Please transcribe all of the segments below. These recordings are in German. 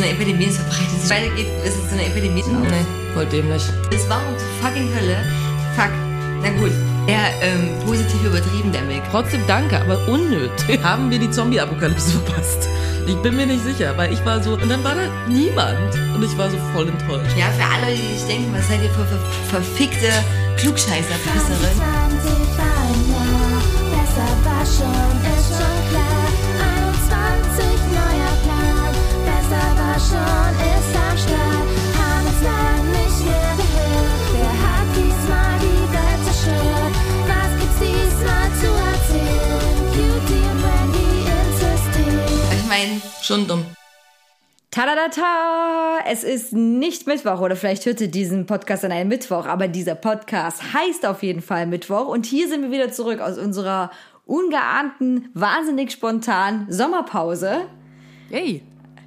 so eine Epidemie, es verbreitet sich weitergeht, ist es so eine Epidemie. Nee, voll dämlich. Das war um zur fucking Hölle. Fuck. Na gut. Ja, ähm, positiv übertrieben, der Mick. Trotzdem danke, aber unnötig. Haben wir die Zombie-Apokalypse verpasst? Ich bin mir nicht sicher, weil ich war so, und dann war da niemand. Und ich war so voll enttäuscht. Ja, für alle, die sich denken, was seid ihr für, für verfickte Klugscheißer-Pisserin? 20 war ein Jahr, besser war schon, ist schon klar. Meine, Schon dumm. Tadadata! Es ist nicht Mittwoch oder vielleicht hört ihr diesen Podcast an einem Mittwoch, aber dieser Podcast heißt auf jeden Fall Mittwoch und hier sind wir wieder zurück aus unserer ungeahnten, wahnsinnig spontanen Sommerpause. Yay.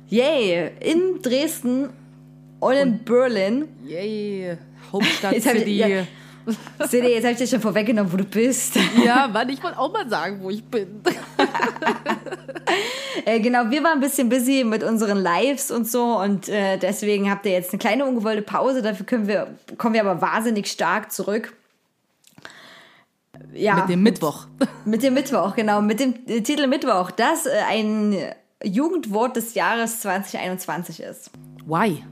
Yay! In Dresden und in Berlin. Yay. Hauptstadt City. Ja. Ja, ihr, jetzt habe ich dir schon vorweggenommen, wo du bist. Mann, ich wollte auch mal sagen, wo ich bin. Äh, genau, wir waren ein bisschen busy mit unseren Lives und so und äh, deswegen habt ihr jetzt eine kleine ungewollte Pause. Dafür können wir, kommen wir aber wahnsinnig stark zurück. Ja, Mit dem Mittwoch. mit dem Mittwoch, genau, mit dem äh, Titel Mittwoch, das äh, ein Jugendwort des Jahres 2021 ist. Why?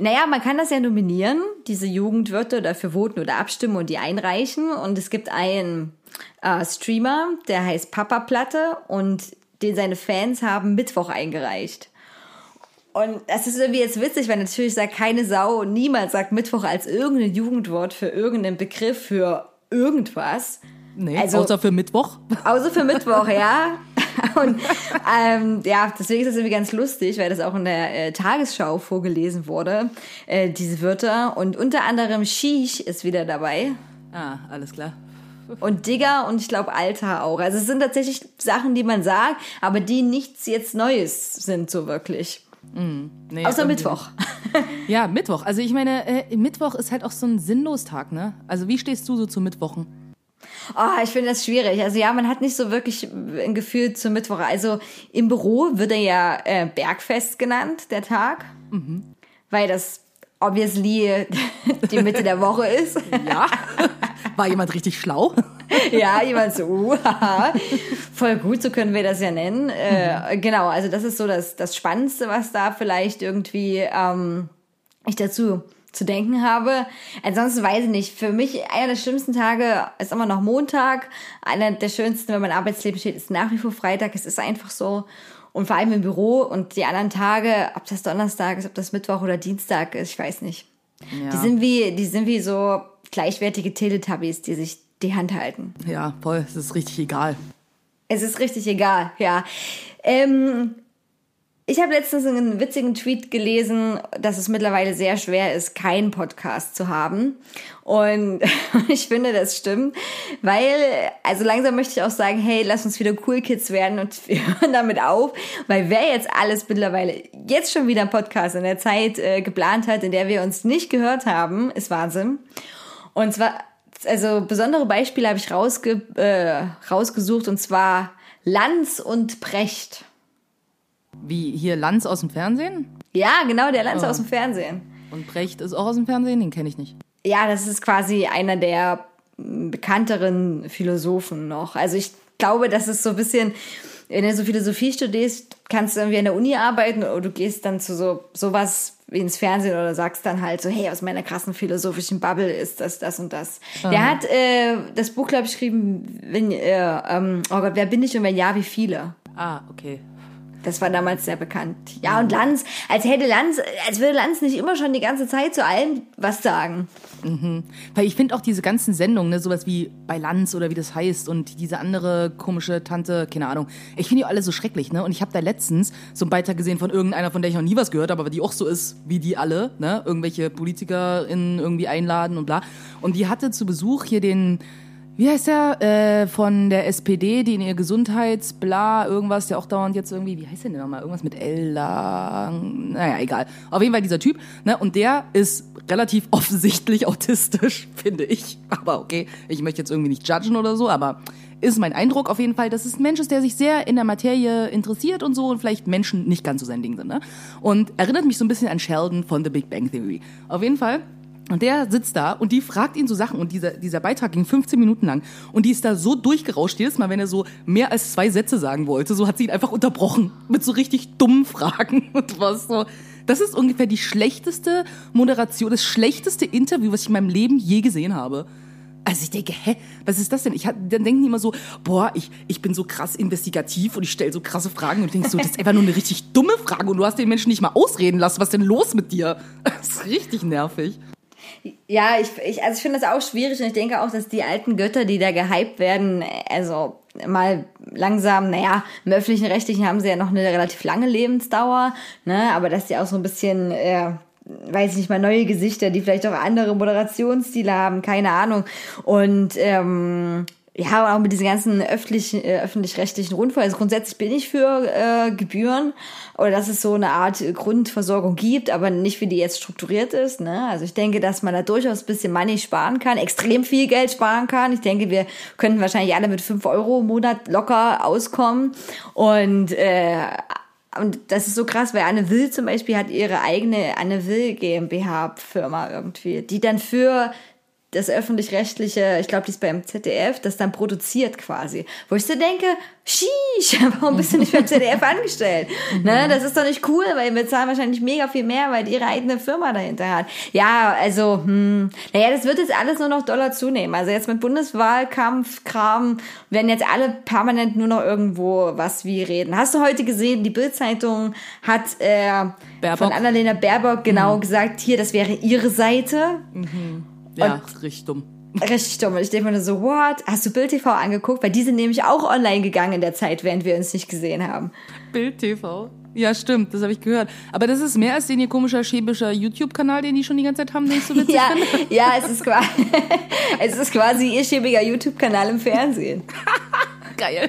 Naja, man kann das ja nominieren, diese Jugendwörter dafür voten oder abstimmen und die einreichen. Und es gibt einen äh, Streamer, der heißt Papa Platte und den seine Fans haben Mittwoch eingereicht. Und das ist irgendwie jetzt witzig, weil natürlich sagt keine Sau und niemand sagt Mittwoch als irgendein Jugendwort für irgendeinen Begriff für irgendwas. Nee, Also- außer für Mittwoch. Außer für Mittwoch, ja. Und ähm, ja, deswegen ist das irgendwie ganz lustig, weil das auch in der äh, Tagesschau vorgelesen wurde, äh, diese Wörter. Und unter anderem Shish ist wieder dabei. Ah, alles klar. Und Digger und ich glaube Alter auch. Also es sind tatsächlich Sachen, die man sagt, aber die nichts jetzt Neues sind so wirklich. Nee, Außer irgendwie- Mittwoch. Ja, Mittwoch. Also ich meine, äh, Mittwoch ist halt auch so ein Sinnlostag, ne? Also wie stehst du so zu Mittwochen? Oh, ich finde das schwierig. Also ja, man hat nicht so wirklich ein Gefühl zum Mittwoch. Also im Büro wird er ja äh, Bergfest genannt, der Tag. Weil das obviously die Mitte der Woche ist. Ja. War jemand richtig schlau? ja, jemand so, uh, voll gut, so können wir das ja nennen. Äh, genau, also das ist so das, das Spannendste, was da vielleicht irgendwie ähm, ich dazu zu denken habe. Ansonsten weiß ich nicht. Für mich einer der schlimmsten Tage ist immer noch Montag. Einer der schönsten, wenn mein Arbeitsleben steht, ist nach wie vor Freitag. Es ist einfach so. Und vor allem im Büro und die anderen Tage, ob das Donnerstag ist, ob das Mittwoch oder Dienstag ist, ich weiß nicht. Die sind wie, die sind wie so gleichwertige Teletubbies, die sich die Hand halten. Ja, voll. Es ist richtig egal. Es ist richtig egal, ja. Ähm, ich habe letztens einen witzigen Tweet gelesen, dass es mittlerweile sehr schwer ist, keinen Podcast zu haben. Und ich finde, das stimmt, weil, also langsam möchte ich auch sagen, hey, lass uns wieder Cool Kids werden und wir hören damit auf, weil wer jetzt alles mittlerweile jetzt schon wieder einen Podcast in der Zeit äh, geplant hat, in der wir uns nicht gehört haben, ist Wahnsinn. Und zwar, also besondere Beispiele habe ich rausge äh, rausgesucht und zwar Lanz und Precht. Wie hier Lanz aus dem Fernsehen? Ja, genau, der Lanz aus dem Fernsehen. Und Brecht ist auch aus dem Fernsehen? Den kenne ich nicht. Ja, das ist quasi einer der mm, bekannteren Philosophen noch. Also ich glaube, das ist so ein bisschen, wenn du so Philosophie studierst, kannst du irgendwie an der Uni arbeiten oder du gehst dann zu so sowas wie ins Fernsehen oder sagst dann halt so, hey, aus meiner krassen philosophischen Bubble ist das, das und das. Der hat äh, das Buch, glaube ich, geschrieben, wenn, äh, ähm, oh Gott, wer bin ich und wenn ja, wie viele? Ah, okay. Das war damals sehr bekannt. Ja, und Lanz, als hätte Lanz, als würde Lanz nicht immer schon die ganze Zeit zu allen was sagen. Weil ich finde auch diese ganzen Sendungen, ne, sowas wie bei Lanz oder wie das heißt und diese andere komische Tante, keine Ahnung. Ich finde die alle so schrecklich, ne? Und ich habe da letztens so einen Beitrag gesehen von irgendeiner, von der ich noch nie was gehört habe, aber die auch so ist wie die alle, ne? Irgendwelche PolitikerInnen irgendwie einladen und bla. Und die hatte zu Besuch hier den Wie heißt der? Äh, von der SPD, die in ihr Gesundheitsbla, irgendwas, der auch dauernd jetzt irgendwie, wie heißt der denn nochmal? Irgendwas mit Ella. Naja, egal. Auf jeden Fall dieser Typ, ne? Und der ist relativ offensichtlich autistisch, finde ich. Aber okay, ich möchte jetzt irgendwie nicht judgen oder so, aber ist mein Eindruck auf jeden Fall, dass es ein Mensch ist, der sich sehr in der Materie interessiert und so und vielleicht Menschen nicht ganz so sein Ding sind. Ne? Und erinnert mich so ein bisschen an Sheldon von The Big Bang Theory. Auf jeden Fall. Und der sitzt da und die fragt ihn so Sachen und dieser, dieser Beitrag ging 15 Minuten lang und die ist da so durchgerauscht, jedes Mal, wenn er so mehr als zwei Sätze sagen wollte, so hat sie ihn einfach unterbrochen mit so richtig dummen Fragen und was so. Das ist ungefähr die schlechteste Moderation, das schlechteste Interview, was ich in meinem Leben je gesehen habe. Also ich denke, hä, was ist das denn? Ich dann denken die immer so, boah, ich, ich bin so krass investigativ und ich stelle so krasse Fragen und denkst so, das ist einfach nur eine richtig dumme Frage und du hast den Menschen nicht mal ausreden lassen. Was ist denn los mit dir? Das ist richtig nervig. Ja, ich, ich, also ich finde das auch schwierig und ich denke auch, dass die alten Götter, die da gehypt werden, also mal langsam, naja, im öffentlichen Rechtlichen haben sie ja noch eine relativ lange Lebensdauer, ne, aber dass die auch so ein bisschen, äh, weiß ich nicht mal, neue Gesichter, die vielleicht auch andere Moderationsstile haben, keine Ahnung. Und ähm, ja, auch mit diesen ganzen äh, öffentlich-rechtlichen Rundfunk. Also grundsätzlich bin ich für äh, Gebühren oder dass es so eine Art Grundversorgung gibt, aber nicht wie die jetzt strukturiert ist. Ne? Also ich denke, dass man da durchaus ein bisschen Money sparen kann, extrem viel Geld sparen kann. Ich denke, wir könnten wahrscheinlich alle mit fünf Euro im Monat locker auskommen. Und äh, und das ist so krass, weil Anne Will zum Beispiel hat ihre eigene Anne Will GmbH Firma irgendwie, die dann für das öffentlich-rechtliche, ich glaube, die ist beim ZDF, das dann produziert quasi. Wo ich so denke, sheesh, warum bist du nicht beim ZDF angestellt? ne, das ist doch nicht cool, weil wir zahlen wahrscheinlich mega viel mehr, weil die ihre eigene Firma dahinter hat. Ja, also, hm, naja, das wird jetzt alles nur noch Dollar zunehmen. Also jetzt mit Bundeswahlkampf, Kram, werden jetzt alle permanent nur noch irgendwo was wie reden. Hast du heute gesehen, die Bildzeitung hat äh, Baerbock. von Annalena Baerbock genau gesagt, hier, das wäre ihre Seite. Ja, richtig dumm. Richtig dumm. Und ich denke mir nur so, what? Hast du Bild TV angeguckt? Weil die sind nämlich auch online gegangen in der Zeit, während wir uns nicht gesehen haben. Bild TV. Ja, stimmt, das habe ich gehört. Aber das ist mehr als den ihr komischer schäbischer YouTube-Kanal, den die schon die ganze Zeit haben, den ich so witzig Ja, finde. ja, es ist quasi, es ist quasi ihr schäbiger YouTube-Kanal im Fernsehen. Geil.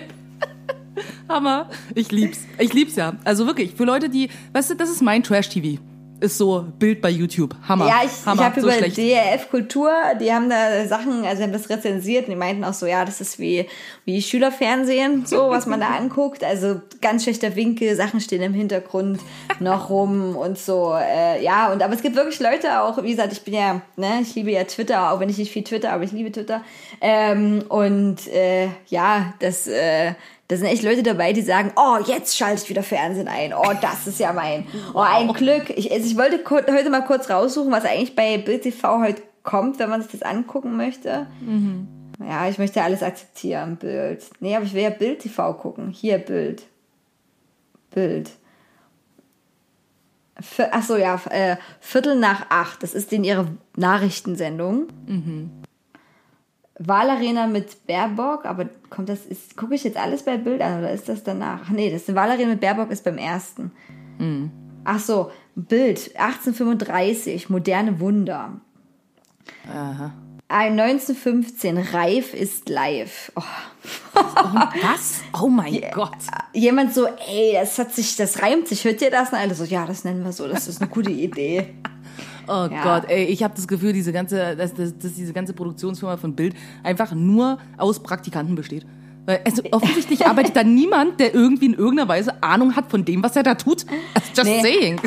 Hammer. Ich lieb's. Ich lieb's ja. Also wirklich, für Leute, die, weißt du, das ist mein Trash-TV. Ist so Bild bei YouTube. Hammer. Ja, ich, ich habe so über schlecht. DRF Kultur, die haben da Sachen, also haben das rezensiert und die meinten auch so, ja, das ist wie, wie Schülerfernsehen, so, was man da anguckt. Also ganz schlechter Winkel, Sachen stehen im Hintergrund noch rum und so. Äh, ja, und aber es gibt wirklich Leute auch, wie gesagt, ich bin ja, ne, ich liebe ja Twitter, auch wenn ich nicht viel Twitter, aber ich liebe Twitter. Ähm, und äh, ja, das, äh, da sind echt Leute dabei, die sagen, oh, jetzt schalte ich wieder Fernsehen ein. Oh, das ist ja mein. Oh, ein Glück. Ich, also ich wollte heute mal kurz raussuchen, was eigentlich bei Bild TV heute kommt, wenn man sich das angucken möchte. Ja, ich möchte alles akzeptieren, Bild. Nee, aber ich will ja Bild TV gucken. Hier, Bild. Bild. Vier- Ach so, ja, äh, Viertel nach acht. Das ist in ihre Nachrichtensendung. Wahlarena mit Baerbock, aber kommt das, ist, gucke ich jetzt alles bei Bild an oder ist das danach? Ach nee, das Wahlarena mit Baerbock ist beim ersten. Ach so, Bild, 1835, moderne Wunder. Aha. Ein 1915, Reif ist live. Oh. Was? Oh mein Gott. Jemand so, ey, das hat sich, das reimt sich, hört ihr das? Und alle so, ja, das nennen wir so, das ist eine gute Idee. Oh Ja. Gott, ey, ich habe das Gefühl, diese ganze, dass, dass, dass diese ganze Produktionsfirma von Bild einfach nur aus Praktikanten besteht. Weil also offensichtlich arbeitet da niemand, der irgendwie in irgendeiner Weise Ahnung hat von dem, was er da tut. Just Nee. saying.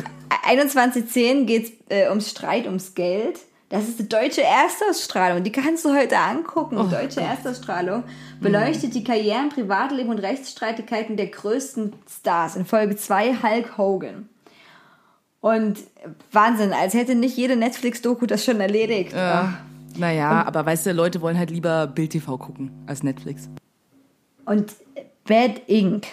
2110 geht äh, ums Streit, ums Geld. Das ist die deutsche Erstausstrahlung. Die kannst du heute angucken. Oh deutsche Erstausstrahlung beleuchtet die Karrieren, Privatleben und Rechtsstreitigkeiten der größten Stars. In Folge 2 Hulk Hogan. Und Wahnsinn, als hätte nicht jede Netflix-Doku das schon erledigt. Ja. Naja, aber weißt du, Leute wollen halt lieber Bild TV gucken als Netflix. Und Bad Ink,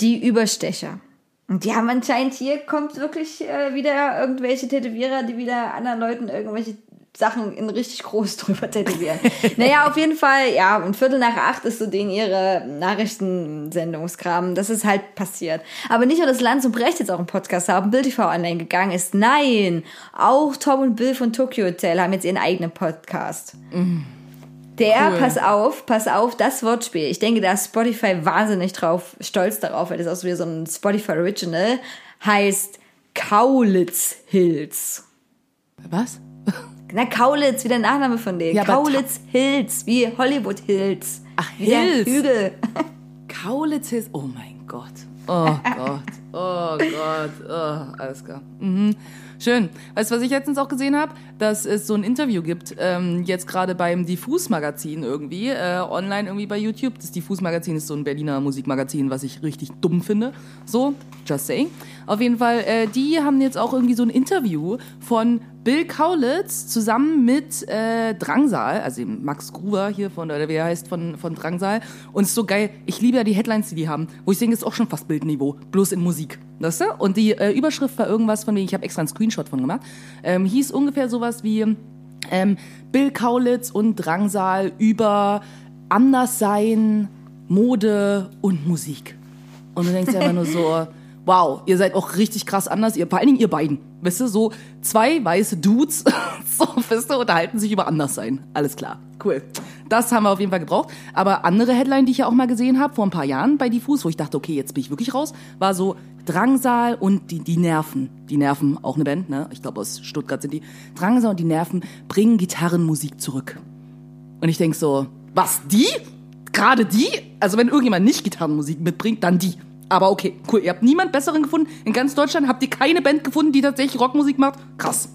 die Überstecher. Und die haben anscheinend hier kommt wirklich äh, wieder irgendwelche Tätowierer, die wieder anderen Leuten irgendwelche Sachen in richtig groß drüber tätowieren. naja, auf jeden Fall, ja, und Viertel nach acht ist so den ihre Nachrichtensendungskram. Das ist halt passiert. Aber nicht nur, dass Lanz und Brecht jetzt auch einen Podcast haben, Bild TV online gegangen ist. Nein, auch Tom und Bill von Tokyo Hotel haben jetzt ihren eigenen Podcast. Der, Cool. pass auf, pass auf, das Wortspiel. Ich denke, da ist Spotify wahnsinnig drauf, stolz darauf, weil das auch so wie so ein Spotify Original heißt Kaulitz Hills. Was? Na, Kaulitz, wie der Nachname von denen. Ja, Kaulitz Hills, wie Hollywood Hills. Ach, Hills. Hügel. Kaulitz Hills. Oh mein Gott. Oh Gott. Oh Gott. Oh, alles klar. Mhm. Schön. Weißt du, was ich letztens auch gesehen habe? Dass es so ein Interview gibt, ähm, jetzt gerade beim Diffus-Magazin irgendwie, äh, online irgendwie bei YouTube. Das Diffus-Magazin ist so ein Berliner Musikmagazin, was ich richtig dumm finde. So, just saying. Auf jeden Fall, äh, die haben jetzt auch irgendwie so ein Interview von Bill Kaulitz zusammen mit äh, Drangsal, also Max Gruber hier von, oder wie er heißt, von, von Drangsal. Und es ist so geil. Ich liebe ja die Headlines, die die haben, wo ich denke, ist auch schon fast Bildniveau, bloß in Musik. Weißt du? Und die äh, Überschrift war irgendwas von wegen, ich habe extra einen Screenshot von gemacht, ähm, hieß ungefähr sowas wie ähm, Bill Kaulitz und Drangsal über Anderssein, Mode und Musik. Und du denkst dir einfach nur so, wow, ihr seid auch richtig krass anders, ihr, vor allen Dingen ihr beiden. Weißt du, so zwei weiße Dudes, so, weißt du, unterhalten sich über Anderssein. Alles klar, cool. Das haben wir auf jeden Fall gebraucht. Aber andere Headline, die ich ja auch mal gesehen habe, vor ein paar Jahren bei Diffus, wo ich dachte, okay, jetzt bin ich wirklich raus, war so Drangsal und die, die Nerven. Die Nerven, auch eine Band, ne? Ich glaube, aus Stuttgart sind die. Drangsal und die Nerven bringen Gitarrenmusik zurück. Und ich denk so, was, die? Gerade die? Also wenn irgendjemand nicht Gitarrenmusik mitbringt, dann die. Aber okay, cool. Ihr habt niemand besseren gefunden. In ganz Deutschland habt ihr keine Band gefunden, die tatsächlich Rockmusik macht. Krass.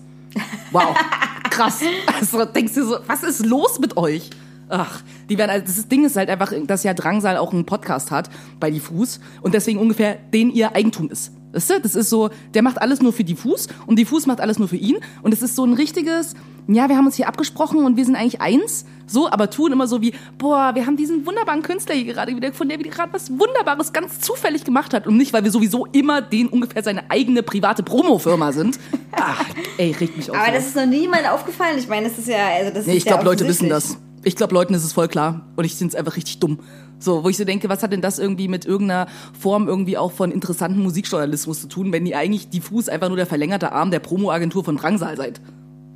Wow. Krass. Also denkst du so, was ist los mit euch? Ach, die werden, also das Ding ist halt einfach, dass ja Drangsal auch einen Podcast hat bei Diffus und deswegen ungefähr den ihr Eigentum ist. Weißt du? Das ist so, der macht alles nur für Diffus und Diffus macht alles nur für ihn und es ist so ein richtiges, ja, wir haben uns hier abgesprochen und wir sind eigentlich eins, so, aber tun immer so wie, boah, wir haben diesen wunderbaren Künstler hier gerade wieder gefunden, der wieder gerade was Wunderbares ganz zufällig gemacht hat und nicht, weil wir sowieso immer den ungefähr seine eigene private Promofirma sind. Ach, ey, regt mich auf. Aber das ist noch niemand aufgefallen. Ich meine, das ist ja, also das Nee, ist ich ja glaube, Leute wissen das. Ich glaube, Leuten ist es voll klar. Und ich finde es einfach richtig dumm. So, wo ich so denke, was hat denn das irgendwie mit irgendeiner Form irgendwie auch von interessanten Musikjournalismus zu tun, wenn ihr eigentlich diffus einfach nur der verlängerte Arm der Promo-Agentur von Drangsal seid?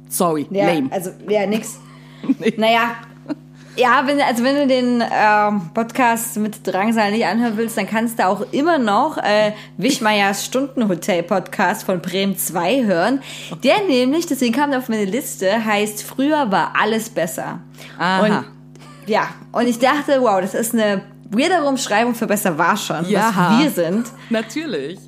Sorry, Ja, lame. also, ja, nix. Naja, ja, wenn, also wenn du den ähm, Podcast mit Drangsal nicht anhören willst, dann kannst du auch immer noch äh, Wischmeiers Stundenhotel-Podcast von Bremen 2 hören. Der nämlich, deswegen kam der auf meine Liste, heißt Früher war alles besser. Aha. Und ja, und ich dachte, wow, das ist eine weirde Umschreibung für besser war schon, Ja. was wir sind. Natürlich.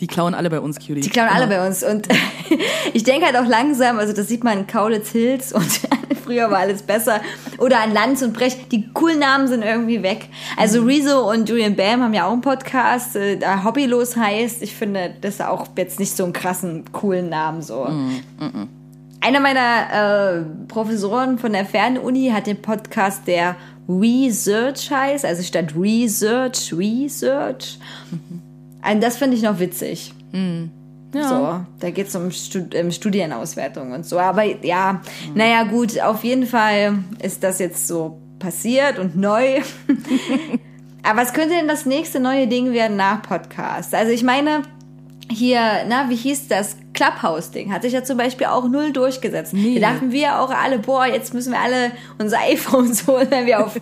Die klauen alle bei uns, Cutie. Die klauen alle bei uns. Und ich denke halt auch langsam, also das sieht man in Kaulitz Hills und früher war alles besser. Oder an Lanz und Brecht. Die coolen Namen sind irgendwie weg. Also Rezo und Julian Bam haben ja auch einen Podcast, äh, der Hobbylos heißt. Ich finde das auch jetzt nicht so einen krassen, coolen Namen so. Einer meiner äh, Professoren von der Fernuni hat den Podcast, der Research heißt, also statt Research, Research. Und das finde ich noch witzig. Ja. So, da geht es um Stud ähm, Studienauswertung und so. Aber ja, naja, gut, auf jeden Fall ist das jetzt so passiert und neu. Aber was könnte denn das nächste neue Ding werden nach Podcast? Also ich meine, hier, na, wie hieß das? Clubhouse-Ding hat sich ja zum Beispiel auch null durchgesetzt. Nee. Da dachten wir auch alle, boah, jetzt müssen wir alle unsere iPhones holen, wenn wir auf,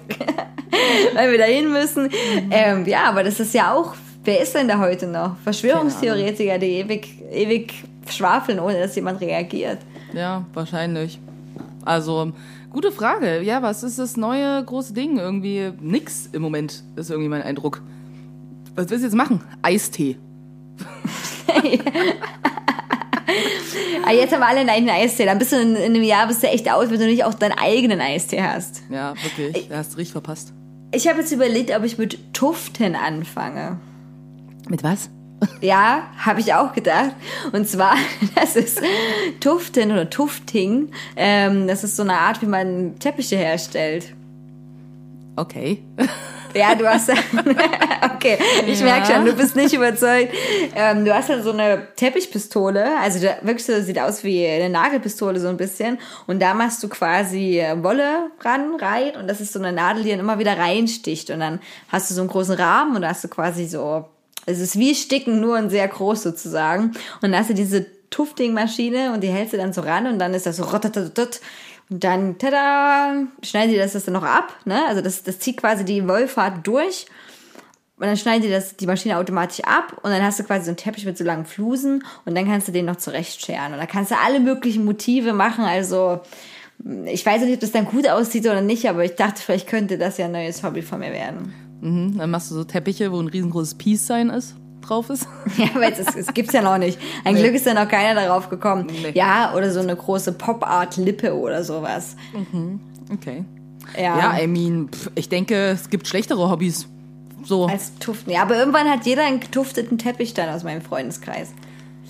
weil wir dahin müssen. Ähm, ja, aber das ist ja auch, wer ist denn da heute noch? Verschwörungstheoretiker, die ewig, ewig schwafeln, ohne dass jemand reagiert. Ja, wahrscheinlich. Also, gute Frage. Ja, was ist das neue große Ding? Irgendwie nix im Moment, ist irgendwie mein Eindruck. Was willst du jetzt machen? Eistee. Aber jetzt haben wir alle einen eigenen Eistee. Dann bist du in, in einem Jahr bist du echt aus, wenn du nicht auch deinen eigenen Eistee hast. Ja, wirklich. Da hast du richtig verpasst. Ich habe jetzt überlegt, ob ich mit Tuften anfange. Mit was? Ja, habe ich auch gedacht. Und zwar, das ist Tuften oder Tufting. Ähm, das ist so eine Art, wie man Teppiche herstellt. Okay. Ja, du hast okay, ich Ja. merke schon, du bist nicht überzeugt. Ähm, du hast ja so eine Teppichpistole, also wirklich so, sieht aus wie eine Nagelpistole so ein bisschen. Und da machst du quasi äh, Wolle ran, rein und das ist so eine Nadel, die dann immer wieder reinsticht. Und dann hast du so einen großen Rahmen und da hast du quasi so, es ist wie Sticken, nur ein sehr groß sozusagen. Und dann hast du diese Tufting-Maschine und die hältst du dann so ran und dann ist das so rottatatat Und dann, tada, schneiden die das, das dann noch ab. Ne? Also das, das zieht quasi die Wollfaden durch. Und dann schneiden die das, die Maschine automatisch ab und dann hast du quasi so einen Teppich mit so langen Flusen und dann kannst du den noch zurechtscheren. Und da kannst du alle möglichen Motive machen. Also ich weiß nicht, ob das dann gut aussieht oder nicht, aber ich dachte, vielleicht könnte das ja ein neues Hobby von mir werden. Mhm, dann machst du so Teppiche, wo ein riesengroßes Peace-Sign ist, drauf ist. Ja, aber es, es gibt's ja noch nicht. Ein Nee. Glück ist ja noch keiner darauf gekommen. Nee. Ja, oder so eine große Pop-Art-Lippe oder sowas. Okay. Ja. Ja, I mean, pff, ich denke, es gibt schlechtere Hobbys. So. als Tuften. Ja, aber irgendwann hat jeder einen getufteten Teppich dann aus meinem Freundeskreis.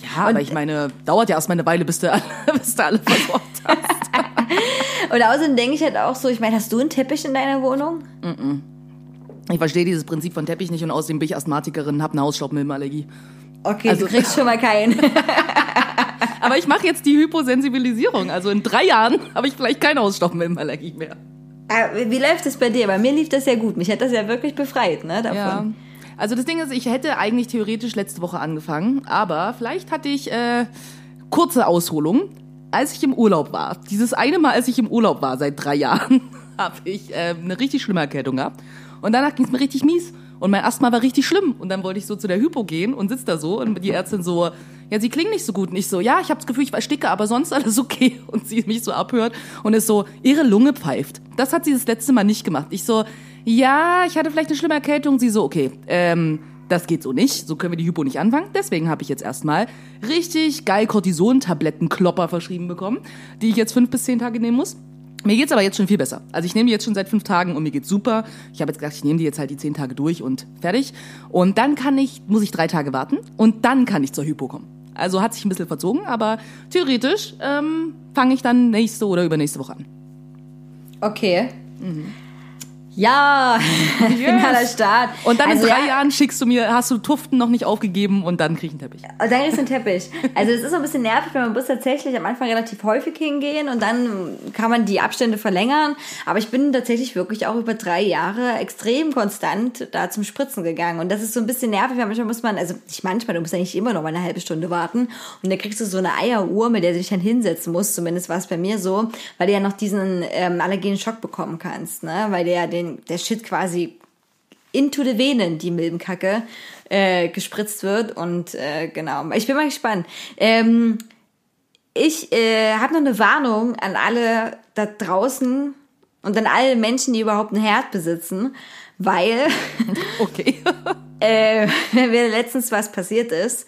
Ja, aber ich meine, dauert ja erstmal eine Weile, bis du alle, bis du alle versorgt hast. Und außerdem denke ich halt auch so, ich meine, hast du einen Teppich in deiner Wohnung? Ich verstehe dieses Prinzip von Teppich nicht und außerdem bin ich Asthmatikerin, habe eine Hausstaubmilbenallergie. Okay, Also- du kriegst schon mal keinen. Aber ich mache jetzt die Hyposensibilisierung. Also in drei Jahren habe ich vielleicht keine Hausstaubmilbenallergie mehr. Äh, Wie läuft es bei dir? Bei mir lief das ja gut. Mich hat das ja wirklich befreit, ne, davon. Ja. Also das Ding ist, ich hätte eigentlich theoretisch letzte Woche angefangen, aber vielleicht hatte ich äh, kurze Ausholung, als ich im Urlaub war. Dieses eine Mal, als ich im Urlaub war, seit drei Jahren, habe ich äh, eine richtig schlimme Erkältung gehabt. Und danach ging es mir richtig mies. Und mein Asthma war richtig schlimm. Und dann wollte ich so zu der Hypo gehen und sitze da so und die Ärztin so, ja, sie klingen nicht so gut. Und ich so, ja, ich habe das Gefühl, ich ersticke, aber sonst alles okay. Und sie mich so abhört und ist so, ihre Lunge pfeift. Das hat sie das letzte Mal nicht gemacht. Ich so, ja, ich hatte vielleicht eine schlimme Erkältung. Sie so, okay, ähm, das geht so nicht. So können wir die Hypo nicht anfangen. Deswegen habe ich jetzt erstmal richtig geil Cortison-Tablettenklopper verschrieben bekommen, die ich jetzt fünf bis zehn Tage nehmen muss. Mir geht's aber jetzt schon viel besser. Also ich nehme die jetzt schon seit fünf Tagen und mir geht's super. Ich habe jetzt gedacht, ich nehme die jetzt halt die zehn Tage durch und fertig. Und dann kann ich, muss ich drei Tage warten und dann kann ich zur Hypo kommen. Also hat sich ein bisschen verzogen, aber theoretisch ähm, fange ich dann nächste oder übernächste Woche an. Okay. Ja, finaler Start. Und dann also, in drei ja, Jahren schickst du mir, hast du Tuften noch nicht aufgegeben und dann krieg ich einen Teppich. Und dann ist ein Teppich. Also es ist so ein bisschen nervig, weil man muss tatsächlich am Anfang relativ häufig hingehen und dann kann man die Abstände verlängern. Aber ich bin tatsächlich wirklich auch über drei Jahre extrem konstant da zum Spritzen gegangen. Und das ist so ein bisschen nervig, weil manchmal muss man, also nicht manchmal, du musst eigentlich immer noch mal eine halbe Stunde warten. Und dann kriegst du so eine Eieruhr, mit der du dich dann hinsetzen musst. Zumindest war es bei mir so, weil du ja noch diesen ähm, allergenen Schock bekommen kannst. Ne? Weil der den, der Shit quasi into the Venen, die Milbenkacke, äh, gespritzt wird. Und äh, genau, ich bin mal gespannt. Ähm, ich äh, habe noch eine Warnung an alle da draußen und an alle Menschen, die überhaupt einen Herd besitzen, weil Okay. äh, mir letztens was passiert ist.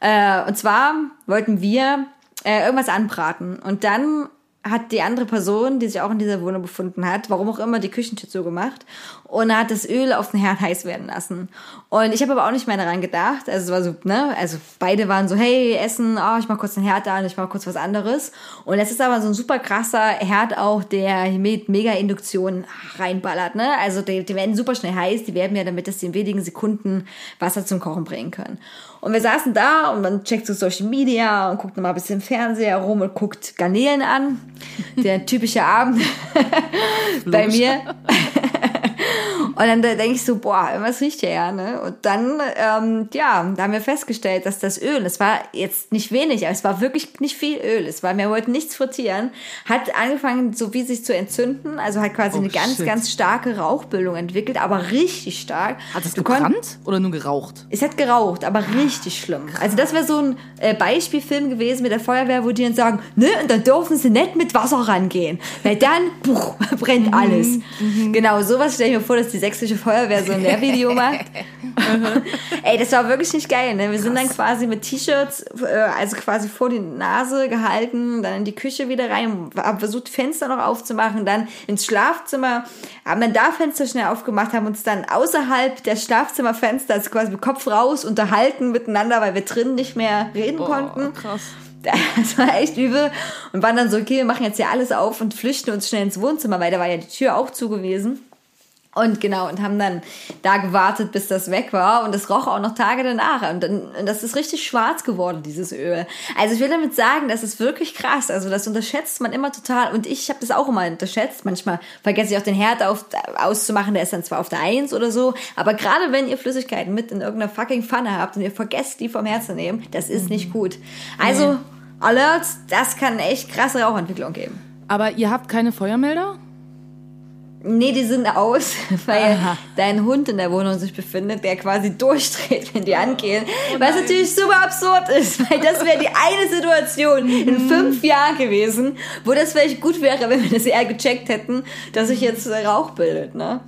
Äh, und zwar wollten wir äh, irgendwas anbraten. Und dann hat die andere Person, die sich auch in dieser Wohnung befunden hat, warum auch immer, die Küchentür zugemacht und hat das Öl auf den Herd heiß werden lassen. Und ich habe aber auch nicht mehr daran gedacht. Also es war so, ne, also beide waren so, hey, Essen, oh, ich mach kurz den Herd an, ich mach kurz was anderes. Und es ist aber so ein super krasser Herd auch, der mit Mega-Induktion reinballert, ne? Also die, die werden super schnell heiß, die werden ja damit, dass sie in wenigen Sekunden Wasser zum Kochen bringen können. Und wir saßen da und man checkt so Social Media und guckt nochmal ein bisschen Fernseher rum und guckt Garnelen an. Der typische Abend bei mir. Und dann denke ich so, boah, irgendwas riecht ja, ja, ne? Und dann, ähm, ja, da haben wir festgestellt, dass das Öl, es war jetzt nicht wenig, aber es war wirklich nicht viel Öl. Es war, wir wollten nichts frittieren, hat angefangen, so wie sich zu entzünden, also hat quasi Oh, eine ganz, shit. ganz starke Rauchbildung entwickelt, aber richtig stark. Hat es gebrannt oder nur geraucht? es hat geraucht, aber richtig schlimm. Also das wäre so ein äh, Beispielfilm gewesen mit der Feuerwehr, wo die dann sagen, ne, und dann dürfen sie nicht mit Wasser rangehen, weil dann puch, brennt alles. Genau, sowas stelle ich mir vor, dass die sächsische Feuerwehr so ein Lehrvideo macht. Ey, das war wirklich nicht geil, ne? Wir sind dann quasi mit T-Shirts, äh, also quasi vor die Nase gehalten, dann in die Küche wieder rein, haben versucht, Fenster noch aufzumachen, dann ins Schlafzimmer, haben dann da Fenster schnell aufgemacht, haben uns dann außerhalb der Schlafzimmerfenster, also quasi mit Kopf raus, unterhalten miteinander, weil wir drin nicht mehr reden konnten. krass. Das war echt übel. Und waren dann so, okay, wir machen jetzt hier alles auf und flüchten uns schnell ins Wohnzimmer, weil da war ja die Tür auch zu gewesen. Und genau, und haben dann da gewartet, bis das weg war. Und es roch auch noch Tage danach. Und, dann, und das ist richtig schwarz geworden, dieses Öl. Also ich will damit sagen, das ist wirklich krass. Also das unterschätzt man immer total. Und ich habe das auch immer unterschätzt. Manchmal vergesse ich auch den Herd auf, auszumachen. Der ist dann zwar auf der Eins oder so. Aber gerade wenn ihr Flüssigkeiten mit in irgendeiner fucking Pfanne habt und ihr vergesst, die vom Herd zu nehmen, das ist nicht gut. Also, Alerts, das kann echt krasse Rauchentwicklung geben. Aber ihr habt keine Feuermelder? Nee, die sind aus, weil Aha. dein Hund in der Wohnung sich befindet, der quasi durchdreht, wenn die Oh angehen. was natürlich super absurd ist, weil das wäre die eine Situation in fünf Jahren gewesen, wo das vielleicht gut wäre, wenn wir das eher gecheckt hätten, dass sich jetzt äh, Rauch bildet. Ne?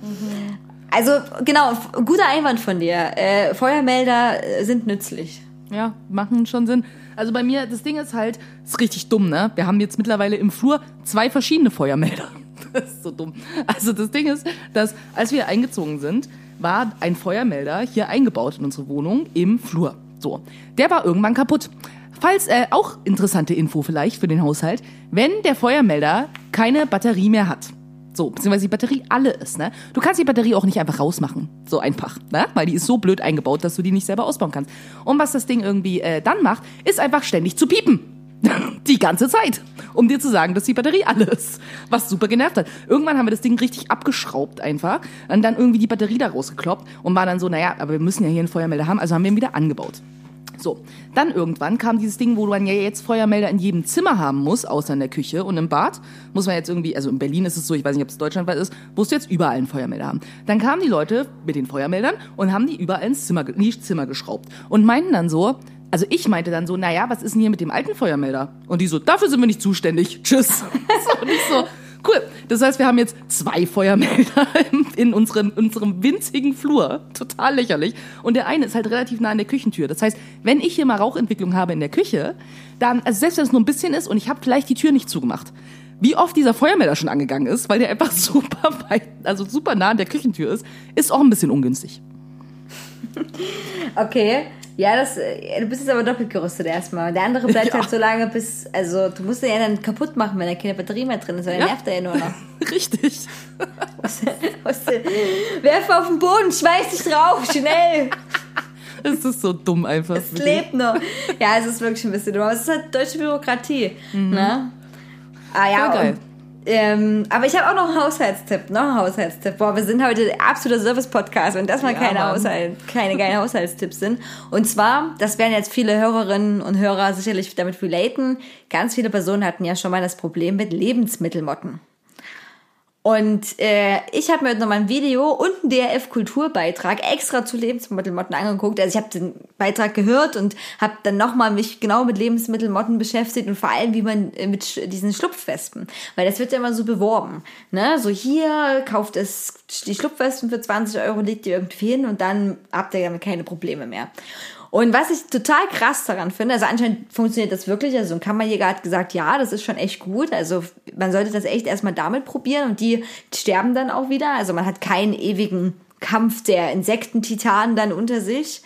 Also genau, guter Einwand von dir. Äh, Feuermelder äh, sind nützlich. Ja, machen schon Sinn. Also bei mir, das Ding ist halt, ist richtig dumm, ne? Wir haben jetzt mittlerweile im Flur zwei verschiedene Feuermelder. Das ist so dumm. Also das Ding ist, dass als wir eingezogen sind, war ein Feuermelder hier eingebaut in unsere Wohnung im Flur. So, der war irgendwann kaputt. Falls äh, auch interessante Info vielleicht für den Haushalt, wenn der Feuermelder keine Batterie mehr hat. So, beziehungsweise die Batterie alle ist, ne? Du kannst die Batterie auch nicht einfach rausmachen. So einfach, ne? Weil die ist so blöd eingebaut, dass du die nicht selber ausbauen kannst. Und was das Ding irgendwie äh, dann macht, ist einfach ständig zu piepen. die ganze Zeit. Um dir zu sagen, dass die Batterie alle ist. Was super genervt hat. Irgendwann haben wir das Ding richtig abgeschraubt einfach. Und dann irgendwie die Batterie da rausgekloppt. Und war dann so, naja, aber wir müssen ja hier einen Feuermelder haben. Also haben wir ihn wieder angebaut. So, dann irgendwann kam dieses Ding, wo man ja jetzt Feuermelder in jedem Zimmer haben muss, außer in der Küche und im Bad. Muss man jetzt irgendwie, also in Berlin ist es so, ich weiß nicht, ob es deutschlandweit ist, musst du jetzt überall einen Feuermelder haben. Dann kamen die Leute mit den Feuermeldern und haben die überall ins Zimmer, in die Zimmer geschraubt. Und meinten dann so, also ich meinte dann so, naja, was ist denn hier mit dem alten Feuermelder? Und die so, dafür sind wir nicht zuständig. Tschüss. und ich so, cool. Das heißt, wir haben jetzt zwei Feuermelder in, unserem, unserem winzigen Flur. Total lächerlich. Und der eine ist halt relativ nah an der Küchentür. Das heißt, wenn ich hier mal Rauchentwicklung habe in der Küche, dann, also selbst wenn es nur ein bisschen ist und ich habe vielleicht die Tür nicht zugemacht, wie oft dieser Feuermelder schon angegangen ist, weil der einfach super weit, also super nah an der Küchentür ist, ist auch ein bisschen ungünstig. Okay. Ja, das, äh, du bist jetzt aber doppelt gerüstet erstmal. Der andere bleibt Ja. halt so lange bis, also du musst den ja dann kaputt machen, wenn da keine Batterie mehr drin ist, weil dann Ja. nervt er ja nur noch. Richtig. Was, was, werf auf den Boden, schmeiß dich drauf, schnell. Es ist so dumm einfach. Es lebt noch. Ja, es ist wirklich ein bisschen dumm. Aber es ist halt deutsche Bürokratie. Ne? Ah ja, Voll geil. Und, ähm, aber ich habe auch noch einen Haushaltstipp. Noch einen Haushaltstipp. Boah, wir sind heute absoluter Service-Podcast, wenn das mal Ja, keine. Haushalt, keine geilen Haushaltstipps sind. Und zwar, das werden jetzt viele Hörerinnen und Hörer sicherlich damit relaten. Ganz viele Personen hatten ja schon mal das Problem mit Lebensmittelmotten. Und äh, ich habe mir heute nochmal ein Video und einen DRF-Kulturbeitrag extra zu Lebensmittelmotten angeguckt. Also ich habe den Beitrag gehört und habe dann nochmal mich genau mit Lebensmittelmotten beschäftigt und vor allem, wie man äh, mit diesen Schlupfwespen, weil das wird ja immer so beworben. Ne? So hier kauft es die Schlupfwespen für 20 Euro, legt ihr irgendwie hin und dann habt ihr damit keine Probleme mehr. Und was ich total krass daran finde, also anscheinend funktioniert das wirklich, also ein Kammerjäger hat gesagt, ja, das ist schon echt gut, also man sollte das echt erstmal damit probieren und die sterben dann auch wieder, also man hat keinen ewigen Kampf der Insektentitanen dann unter sich.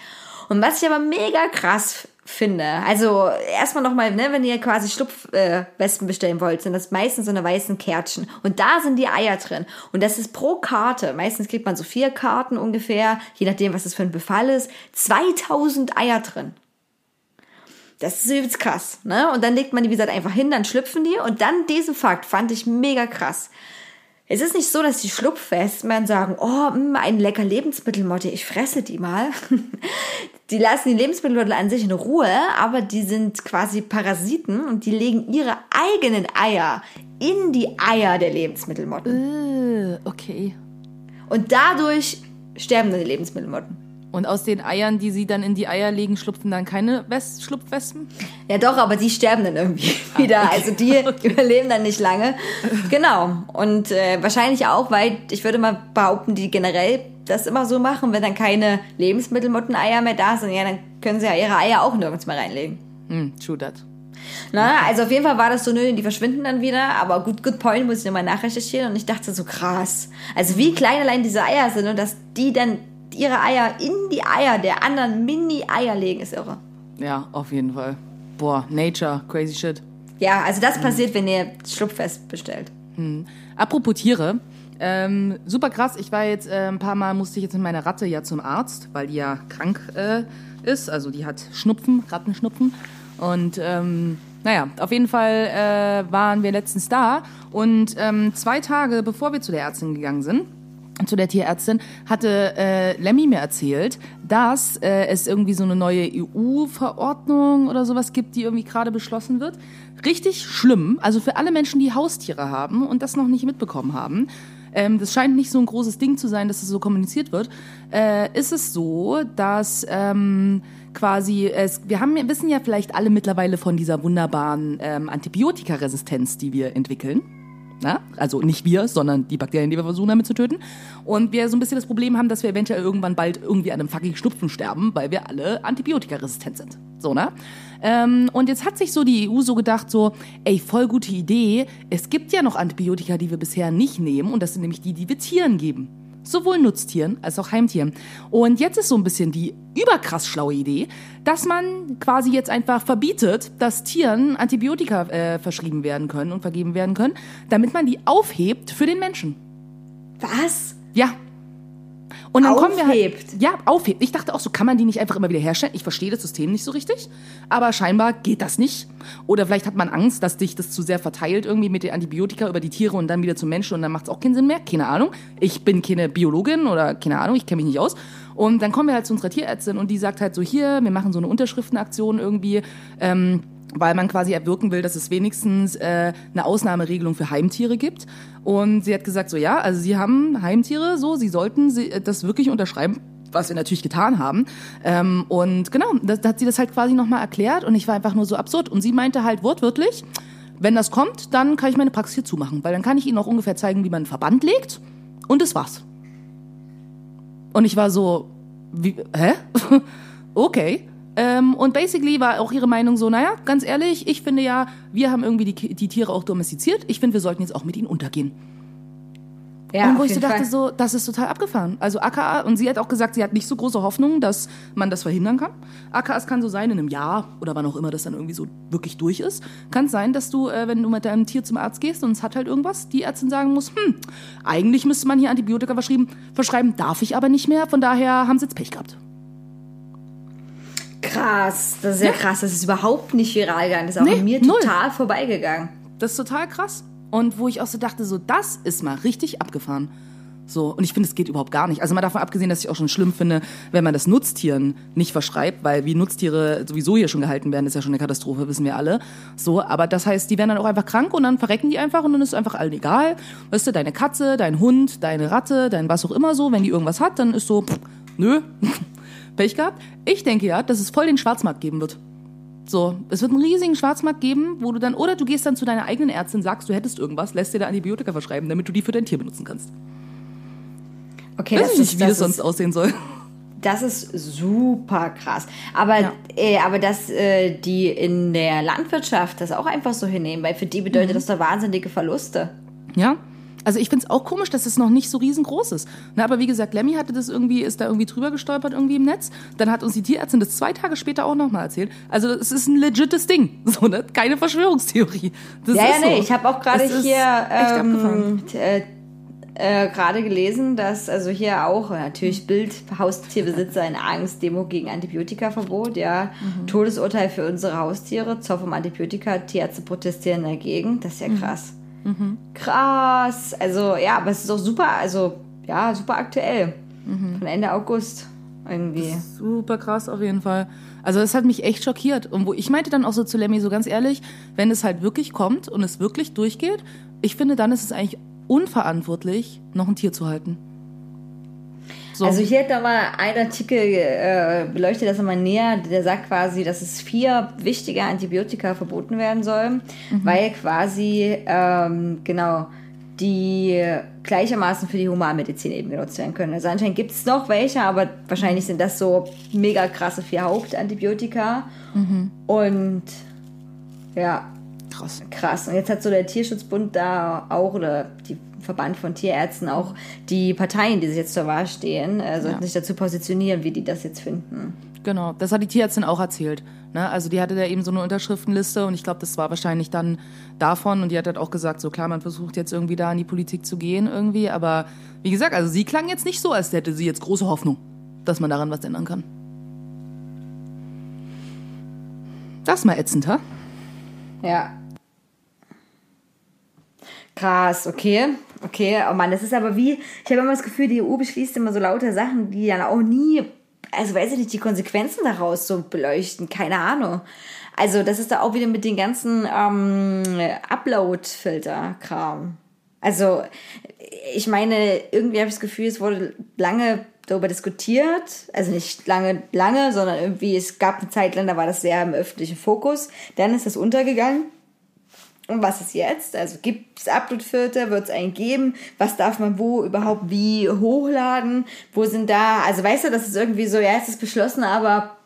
Und was ich aber mega krass finde, also erstmal nochmal, ne, wenn ihr quasi Schlupfwespen äh, bestellen wollt, sind das meistens so eine weißen Kärtchen. Und da sind die Eier drin. Und das ist pro Karte. Meistens kriegt man so vier Karten ungefähr, je nachdem, was das für ein Befall ist, 2000 Eier drin. Das ist übelst krass, ne? Und dann legt man die, wie gesagt, einfach hin, dann schlüpfen die. Und dann diesen Fakt fand ich mega krass. Es ist nicht so, dass die Schlupfwespen sagen, oh, mh, ein lecker Lebensmittelmotte, ich fresse die mal. Die lassen die Lebensmittelmotte an sich in Ruhe, aber die sind quasi Parasiten und die legen ihre eigenen Eier in die Eier der Lebensmittelmotten. Äh, okay. Und dadurch sterben dann die Lebensmittelmotten. Und aus den Eiern, die sie dann in die Eier legen, schlupfen dann keine West Schlupfwespen? Ja, doch, aber die sterben dann irgendwie wieder. Also die überleben dann nicht lange. Genau. Und äh, wahrscheinlich auch, weil ich würde mal behaupten, die generell das immer so machen, wenn dann keine Lebensmittelmotteneier mehr da sind, ja, dann können sie ja ihre Eier auch nirgends mehr reinlegen. Hm, true that. Na, also auf jeden Fall war das so, nö, die verschwinden dann wieder, aber gut, good point, muss ich nochmal nachrecherchieren und ich dachte so krass. Also wie klein allein diese Eier sind und dass die dann ihre Eier in die Eier der anderen Mini-Eier legen, ist irre. Ja, auf jeden Fall. Boah, Nature, crazy shit. Ja, also das passiert, wenn ihr Schlupfwest bestellt. Apropos Tiere, ähm, super krass. Ich war jetzt äh, ein paar Mal, musste ich jetzt mit meiner Ratte ja zum Arzt, weil die ja krank äh, ist. Also die hat Schnupfen, Rattenschnupfen. Und ähm, naja, auf jeden Fall äh, waren wir letztens da. Und ähm, zwei Tage bevor wir zu der Ärztin gegangen sind, zu der Tierärztin, hatte äh, Lemmy mir erzählt, dass äh, es irgendwie so eine neue EU-Verordnung oder sowas gibt, die irgendwie gerade beschlossen wird. Richtig schlimm, also für alle Menschen, die Haustiere haben und das noch nicht mitbekommen haben. Ähm, das scheint nicht so ein großes Ding zu sein, dass es so kommuniziert wird. Äh, ist es so, dass ähm, quasi, es, wir haben, wissen ja vielleicht alle mittlerweile von dieser wunderbaren ähm, Antibiotikaresistenz, die wir entwickeln. Na? Also nicht wir, sondern die Bakterien, die wir versuchen damit zu töten. Und wir so ein bisschen das Problem haben, dass wir eventuell irgendwann bald irgendwie an einem fucking Schnupfen sterben, weil wir alle antibiotikaresistent sind. So, ne? Ähm, und jetzt hat sich so die EU so gedacht, so, ey, voll gute Idee. Es gibt ja noch Antibiotika, die wir bisher nicht nehmen. Und das sind nämlich die, die wir Tieren geben. Sowohl Nutztieren als auch Heimtieren. Und jetzt ist so ein bisschen die überkrass schlaue Idee, dass man quasi jetzt einfach verbietet, dass Tieren Antibiotika äh, verschrieben werden können und vergeben werden können, damit man die aufhebt für den Menschen. Was? Ja. Und dann kommen wir halt, Aufhebt? ja, aufhebt. Ich dachte auch so, kann man die nicht einfach immer wieder herstellen? Ich verstehe das System nicht so richtig, aber scheinbar geht das nicht. Oder vielleicht hat man Angst, dass dich das zu sehr verteilt irgendwie mit den Antibiotika über die Tiere und dann wieder zum Menschen und dann macht es auch keinen Sinn mehr. Keine Ahnung. Ich bin keine Biologin oder keine Ahnung, ich kenne mich nicht aus. Und dann kommen wir halt zu unserer Tierärztin und die sagt halt so, hier, wir machen so eine Unterschriftenaktion irgendwie. Ähm, weil man quasi erwirken will, dass es wenigstens äh, eine Ausnahmeregelung für Heimtiere gibt. Und sie hat gesagt, so ja, also sie haben Heimtiere, so, sie sollten sie, äh, das wirklich unterschreiben, was wir natürlich getan haben. Ähm, und genau, da da hat sie das halt quasi nochmal erklärt und ich war einfach nur so absurd. Und sie meinte halt wortwörtlich, wenn das kommt, dann kann ich meine Praxis hier zumachen, weil dann kann ich Ihnen auch ungefähr zeigen, wie man einen Verband legt und das war's. Und ich war so, wie, hä? okay. Ähm, und basically war auch ihre Meinung so, naja, ganz ehrlich, ich finde ja, wir haben irgendwie die, die Tiere auch domestiziert. Ich finde, wir sollten jetzt auch mit ihnen untergehen. Ja, und wo ich so dachte, Fall. so, das ist total abgefahren. Also AKA, und sie hat auch gesagt, sie hat nicht so große Hoffnung, dass man das verhindern kann. AKA, es kann so sein, in einem Jahr oder wann auch immer das dann irgendwie so wirklich durch ist, kann es sein, dass du, äh, wenn du mit deinem Tier zum Arzt gehst und es hat halt irgendwas, die Ärztin sagen muss, hm, eigentlich müsste man hier Antibiotika verschrieben, verschreiben, darf ich aber nicht mehr, von daher haben sie jetzt Pech gehabt. Krass, das ist ja, krass. Das ist überhaupt nicht viral gegangen. Das ist auch Nee, an mir null. total vorbeigegangen. Das ist total krass. Und wo ich auch so dachte, so, das ist mal richtig abgefahren. So, und ich finde, es geht überhaupt gar nicht. Also mal davon abgesehen, dass ich auch schon schlimm finde, wenn man das Nutztieren nicht verschreibt, weil wie Nutztiere sowieso hier schon gehalten werden, ist ja schon eine Katastrophe, wissen wir alle. So, aber das heißt, die werden dann auch einfach krank und dann verrecken die einfach und dann ist es einfach allen egal. Weißt du, deine Katze, dein Hund, deine Ratte, dein was auch immer so, wenn die irgendwas hat, dann ist so, pff, nö, Pech gehabt. Ich denke ja, dass es voll den Schwarzmarkt geben wird. So, es wird einen riesigen Schwarzmarkt geben, wo du dann, oder du gehst dann zu deiner eigenen Ärztin, sagst, du hättest irgendwas, lässt dir da Antibiotika verschreiben, damit du die für dein Tier benutzen kannst. Okay, Weiß das ich nicht, ist, wie das das, sonst ist, aussehen soll. das ist super krass. Aber, Ja. äh, aber dass äh, die in der Landwirtschaft das auch einfach so hinnehmen, weil für die bedeutet Mhm. das doch wahnsinnige Verluste. Ja? Also ich finde es auch komisch, dass es noch nicht so riesengroß ist. Na, aber wie gesagt, Lemmy hatte das irgendwie, ist da irgendwie drüber gestolpert irgendwie im Netz. Dann hat uns die Tierärztin das zwei Tage später auch nochmal erzählt. Also es ist ein legites Ding. So, ne? Keine Verschwörungstheorie. Das Ja, ja, nee, so. ich habe auch gerade hier ähm, äh, äh, gerade gelesen, dass also hier auch äh, natürlich Bild Haustierbesitzer in Angst, Demo gegen Antibiotikaverbot, ja, Mhm. Todesurteil für unsere Haustiere, Zoff um Antibiotika, Tierärzte protestieren dagegen, das ist ja Mhm. krass. Also ja, aber es ist auch super, also ja, super aktuell. Mhm. Von Ende August irgendwie. Super krass auf jeden Fall. Also das hat mich echt schockiert. Und wo ich meinte dann auch so zu Lemmy so ganz ehrlich, wenn es halt wirklich kommt und es wirklich durchgeht, ich finde, dann ist es eigentlich unverantwortlich, noch ein Tier zu halten. So. Also hier hat da mal ein Artikel äh, beleuchtet das nochmal näher, der sagt quasi, dass es vier wichtige Antibiotika verboten werden sollen, weil quasi ähm, genau die gleichermaßen für die Humanmedizin eben genutzt werden können. Also anscheinend gibt es noch welche, aber wahrscheinlich sind das so mega krasse vier Hauptantibiotika. Und ja, krass. Krass. Und jetzt hat so der Tierschutzbund da auch, oder die Verband von Tierärzten auch, die Parteien, die sich jetzt zur Wahl stehen, äh, sollten Ja. sich dazu positionieren, wie die das jetzt finden. Genau, das hat die Tierärztin auch erzählt. Ne? Also die hatte da eben so eine Unterschriftenliste und ich glaube, das war wahrscheinlich dann davon und die hat halt auch gesagt, so klar, man versucht jetzt irgendwie da in die Politik zu gehen irgendwie, aber wie gesagt, also sie klang jetzt nicht so, als hätte sie jetzt große Hoffnung, dass man daran was ändern kann. Das ist mal ätzend, ha? Ja. Krass, okay. Okay, oh Mann, das ist aber wie, ich habe immer das Gefühl, die EU beschließt immer so lauter Sachen, die dann auch nie, also weiß ich nicht, die Konsequenzen daraus so beleuchten, keine Ahnung. Also das ist da auch wieder mit den ganzen ähm, Upload-Filter-Kram. Also ich meine, irgendwie habe ich das Gefühl, es wurde lange darüber diskutiert, also nicht lange, lange, sondern irgendwie, es gab eine Zeit lang, da war das sehr im öffentlichen Fokus. Dann ist das untergegangen. Und was ist jetzt? Also gibt es Upload-Filter? Wird es einen geben? Was darf man wo überhaupt wie hochladen? Wo sind da, also weißt du, das ist irgendwie so, ja, es ist beschlossen, aber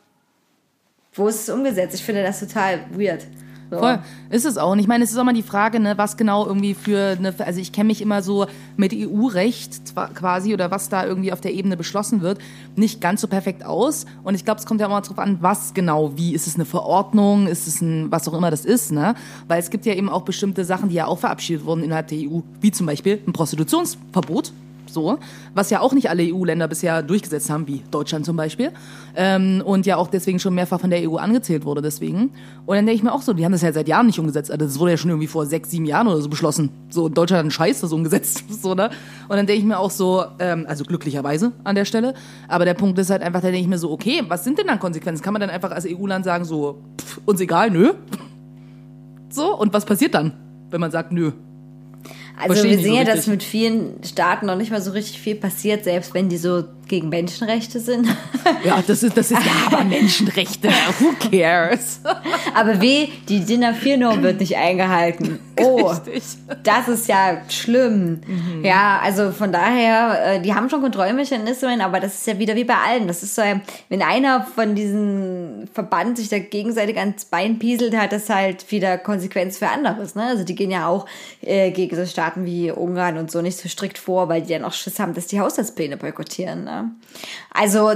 wo ist es umgesetzt? Ich finde das total weird. So. Voll, ist es auch. Und ich meine, es ist auch mal die Frage, ne, was genau irgendwie für eine, also ich kenne mich immer so mit EU-Recht quasi oder was da irgendwie auf der Ebene beschlossen wird, nicht ganz so perfekt aus. Und ich glaube, es kommt ja immer drauf an, was genau, wie. Ist es eine Verordnung, ist es ein, was auch immer das ist, ne? Weil es gibt ja eben auch bestimmte Sachen, die ja auch verabschiedet wurden innerhalb der EU, wie zum Beispiel ein Prostitutionsverbot. So, was ja auch nicht alle EU-Länder bisher durchgesetzt haben, wie Deutschland zum Beispiel. Ähm, und ja auch deswegen schon mehrfach von der EU angezählt wurde, deswegen. Und dann denke ich mir auch so, die haben das ja seit Jahren nicht umgesetzt. Also das wurde ja schon irgendwie vor sechs, sieben Jahren oder so beschlossen. So, Deutschland hat einen Scheiß das umgesetzt. So, ne? Und dann denke ich mir auch so, ähm, also glücklicherweise an der Stelle. Aber der Punkt ist halt einfach, da denke ich mir so, okay, was sind denn dann Konsequenzen? Kann man dann einfach als EU-Land sagen, so, pff, uns egal, nö? So, und was passiert dann, wenn man sagt, nö? Also wir sehen ja, so dass mit vielen Staaten noch nicht mal so richtig viel passiert, selbst wenn die so gegen Menschenrechte sind. Ja, das ist, das ist ja aber Menschenrechte. Who cares? Aber weh, die DIN A4-Norm wird nicht eingehalten. Oh, Richtig. das ist ja schlimm. Ja, also von daher, äh, die haben schon Kontrollmechanismen, aber das ist ja wieder wie bei allen. Das ist so, wenn einer von diesen Verband sich da gegenseitig ans Bein pieselt, hat das halt wieder Konsequenz für anderes. Ne? Also die gehen ja auch äh, gegen so Staaten wie Ungarn und so nicht so strikt vor, weil die dann auch Schiss haben, dass die Haushaltspläne boykottieren. Ne? Also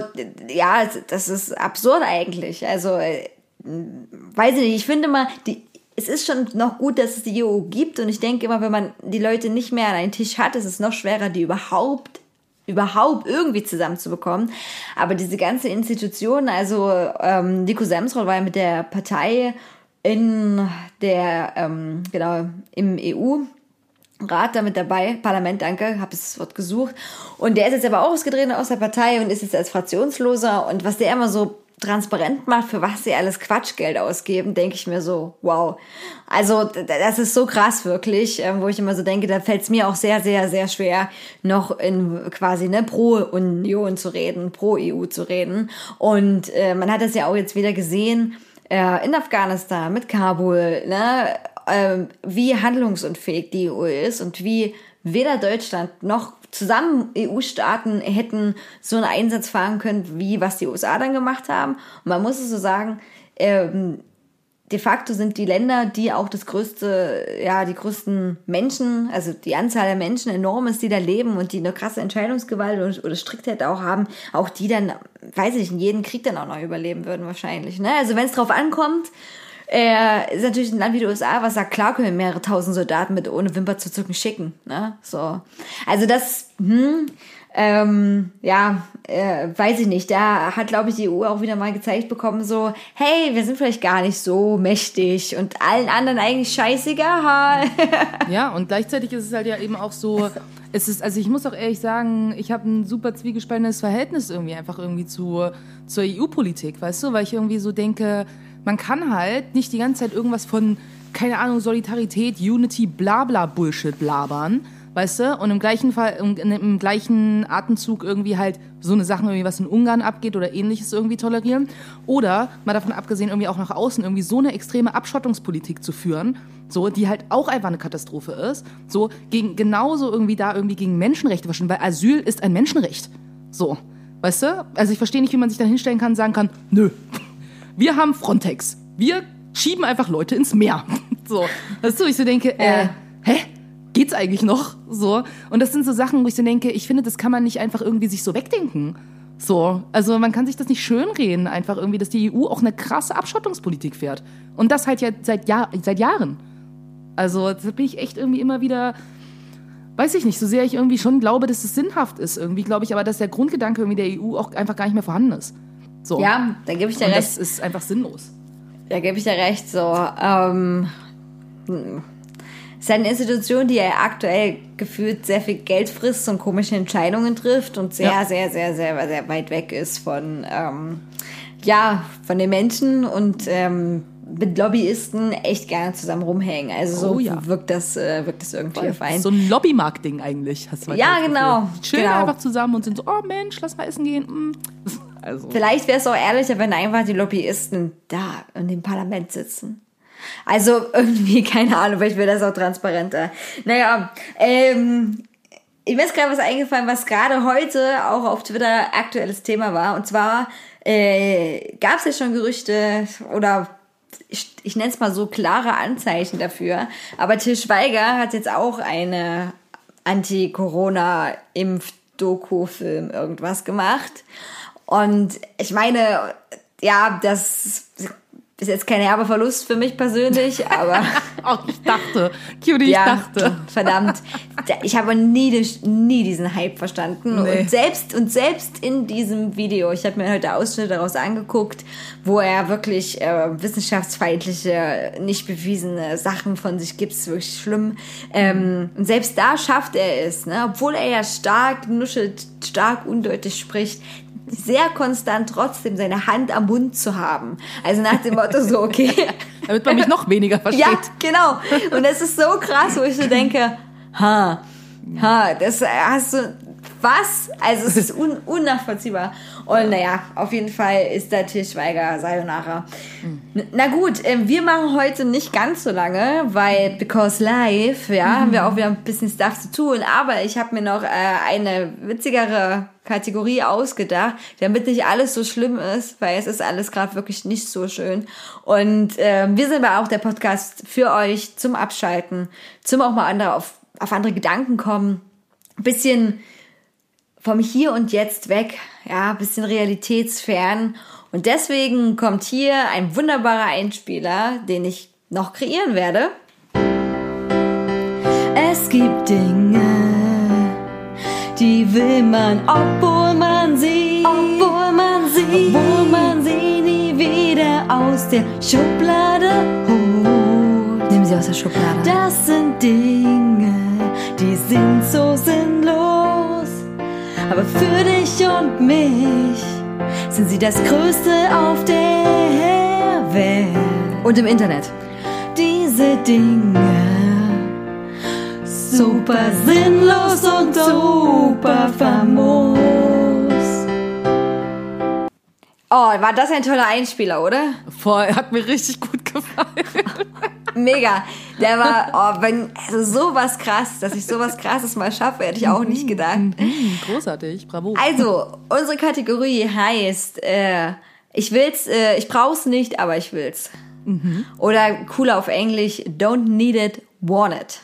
ja, das ist absurd eigentlich. Also äh, weiß ich nicht, ich finde mal, die, es ist schon noch gut, dass es die EU gibt und ich denke immer, wenn man die Leute nicht mehr an einen Tisch hat, ist es noch schwerer, die überhaupt überhaupt irgendwie zusammenzubekommen. Aber diese ganze Institution, also ähm, Nico Semsrott war ja mit der Partei in der, ähm, genau, im EU Rat damit dabei, Parlament, danke, habe das Wort gesucht. Und der ist jetzt aber auch ausgetreten aus der Partei und ist jetzt als Fraktionsloser. Und was der immer so transparent macht, für was sie alles Quatschgeld ausgeben, denke ich mir so, wow. Also das ist so krass wirklich, ähm, wo ich immer so denke, da fällt es mir auch sehr, sehr, sehr schwer, noch in quasi ne, pro Union zu reden, pro EU zu reden. Und äh, man hat das ja auch jetzt wieder gesehen, äh, in Afghanistan mit Kabul, ne, ähm, wie handlungsunfähig die EU ist und wie weder Deutschland noch zusammen EU-Staaten hätten so einen Einsatz fahren können, wie was die USA dann gemacht haben. Und man muss es so sagen, ähm, de facto sind die Länder, die auch das größte, ja, die größten Menschen, also die Anzahl der Menschen enorm ist, die da leben und die eine krasse Entscheidungsgewalt oder, oder Striktheit auch haben, auch die dann, weiß ich nicht, in jedem Krieg dann auch noch überleben würden wahrscheinlich. Ne? Also wenn es drauf ankommt, äh, ist natürlich ein Land wie die USA, was sagt, klar können wir mehrere tausend Soldaten mit ohne Wimper zu zucken schicken. Ne? So. Also das, hm, ähm, ja, äh, weiß ich nicht. Da hat, glaube ich, die EU auch wieder mal gezeigt bekommen, so, hey, wir sind vielleicht gar nicht so mächtig und allen anderen eigentlich scheißegal. Ja, und gleichzeitig ist es halt ja eben auch so, es ist, also ich muss auch ehrlich sagen, ich habe ein super zwiegespaltenes Verhältnis irgendwie einfach irgendwie zu, zur EU-Politik, weißt du, weil ich irgendwie so denke, man kann halt nicht die ganze Zeit irgendwas von, keine Ahnung, Solidarität, Unity, bla bla Bullshit labern, weißt du, und im gleichen Fall, im, im gleichen Atemzug irgendwie halt so eine Sachen irgendwie, was in Ungarn abgeht oder ähnliches irgendwie tolerieren. Oder mal davon abgesehen, irgendwie auch nach außen irgendwie so eine extreme Abschottungspolitik zu führen, so, die halt auch einfach eine Katastrophe ist, so, gegen, genauso irgendwie da irgendwie gegen Menschenrechte verstehen, weil Asyl ist ein Menschenrecht. So, weißt du? Also ich verstehe nicht, wie man sich dann hinstellen kann und sagen kann, nö, wir haben Frontex. Wir schieben einfach Leute ins Meer. So, weißt du, ich so denke, äh, hä? Geht's eigentlich noch? So. Und das sind so Sachen, wo ich so denke, ich finde, das kann man nicht einfach irgendwie sich so wegdenken. So, also man kann sich das nicht schönreden, einfach irgendwie, dass die EU auch eine krasse Abschottungspolitik fährt. Und das halt ja seit, Jahr, seit Jahren. Also da bin ich echt irgendwie immer wieder, weiß ich nicht, so sehr ich irgendwie schon glaube, dass es sinnhaft ist. Irgendwie glaube ich aber, dass der Grundgedanke irgendwie der EU auch einfach gar nicht mehr vorhanden ist. So. ja, da gebe ich dir Und recht. das ist einfach sinnlos. Da gebe ich dir recht, so. Ähm, hm. Es ist eine Institution, die ja aktuell gefühlt sehr viel Geld frisst und komische Entscheidungen trifft und sehr, Ja. sehr, sehr, sehr, sehr weit weg ist von, ähm, ja, von den Menschen und ähm, mit Lobbyisten echt gerne zusammen rumhängen. Also so Oh ja. wirkt das, äh, wirkt das irgendwie auf einen. So ein Lobbymarkt-Ding eigentlich. Hast du Ja, genau, Chillen genau. einfach zusammen und sind so, oh Mensch, lass mal essen gehen. Mm. Also, Vielleicht wäre es auch ehrlicher, wenn einfach die Lobbyisten da in dem Parlament sitzen. Also irgendwie, keine Ahnung, vielleicht wäre das auch transparenter. Naja, ähm, ich mir ist gerade was eingefallen, was gerade heute auch auf Twitter aktuelles Thema war. Und zwar äh, gab es ja schon Gerüchte oder ich, ich nenne es mal so klare Anzeichen dafür. Aber Til Schweiger hat jetzt auch eine Anti-Corona-Impf-Doku-Film irgendwas gemacht. Und ich meine, ja, das ist jetzt kein herber Verlust für mich persönlich, aber oh, ich dachte, Cutie, ich ja, dachte. verdammt. Da- Ich habe nie, nie diesen Hype verstanden. Nee. Und selbst, und selbst in diesem Video, ich habe mir heute Ausschnitte daraus angeguckt, wo er wirklich äh, wissenschaftsfeindliche, nicht bewiesene Sachen von sich gibt, ist wirklich schlimm. Ähm, und selbst da schafft er es, ne? obwohl er ja stark nuschelt, stark undeutlich spricht, sehr konstant trotzdem seine Hand am Mund zu haben. Also nach dem Motto so, okay, Damit man mich noch weniger versteht. ja, genau. Und das ist so krass, wo ich so denke, ha, ha, das hast du, was? Also es ist un, unnachvollziehbar. Und naja, auf jeden Fall ist der Til Schweiger Sayonara. N- Na gut, ähm, wir machen heute nicht ganz so lange, weil because live, ja, haben wir auch wieder ein bisschen Stuff zu tun. Aber ich habe mir noch äh, eine witzigere Kategorie ausgedacht, damit nicht alles so schlimm ist, weil es ist alles gerade wirklich nicht so schön. Und ähm, wir sind aber auch der Podcast für euch zum Abschalten, zum auch mal andere auf, auf andere Gedanken kommen, bisschen vom Hier und Jetzt weg, ja, bisschen realitätsfern. Und deswegen kommt hier ein wunderbarer Einspieler, den ich noch kreieren werde. Es gibt Dinge, die will man, obwohl man sie, obwohl man sie, obwohl man sie nie wieder aus der Schublade holt. Nimm sie aus der Schublade. Das sind Dinge, die sind so sinnlos. Aber für dich und mich sind sie das Größte auf der Welt. Und im Internet. Diese Dinge super sinnlos und super famos. Oh, war das ein toller Einspieler, oder? Voll, hat mir richtig gut gefallen. Mega. Der war, oh, wenn, also sowas krass, dass ich sowas krasses mal schaffe, hätte ich auch nicht gedacht. Hm, großartig, bravo. Also, unsere Kategorie heißt, äh, ich will's, äh, ich brauch's nicht, aber ich will's. Oder cooler auf Englisch, don't need it, want it.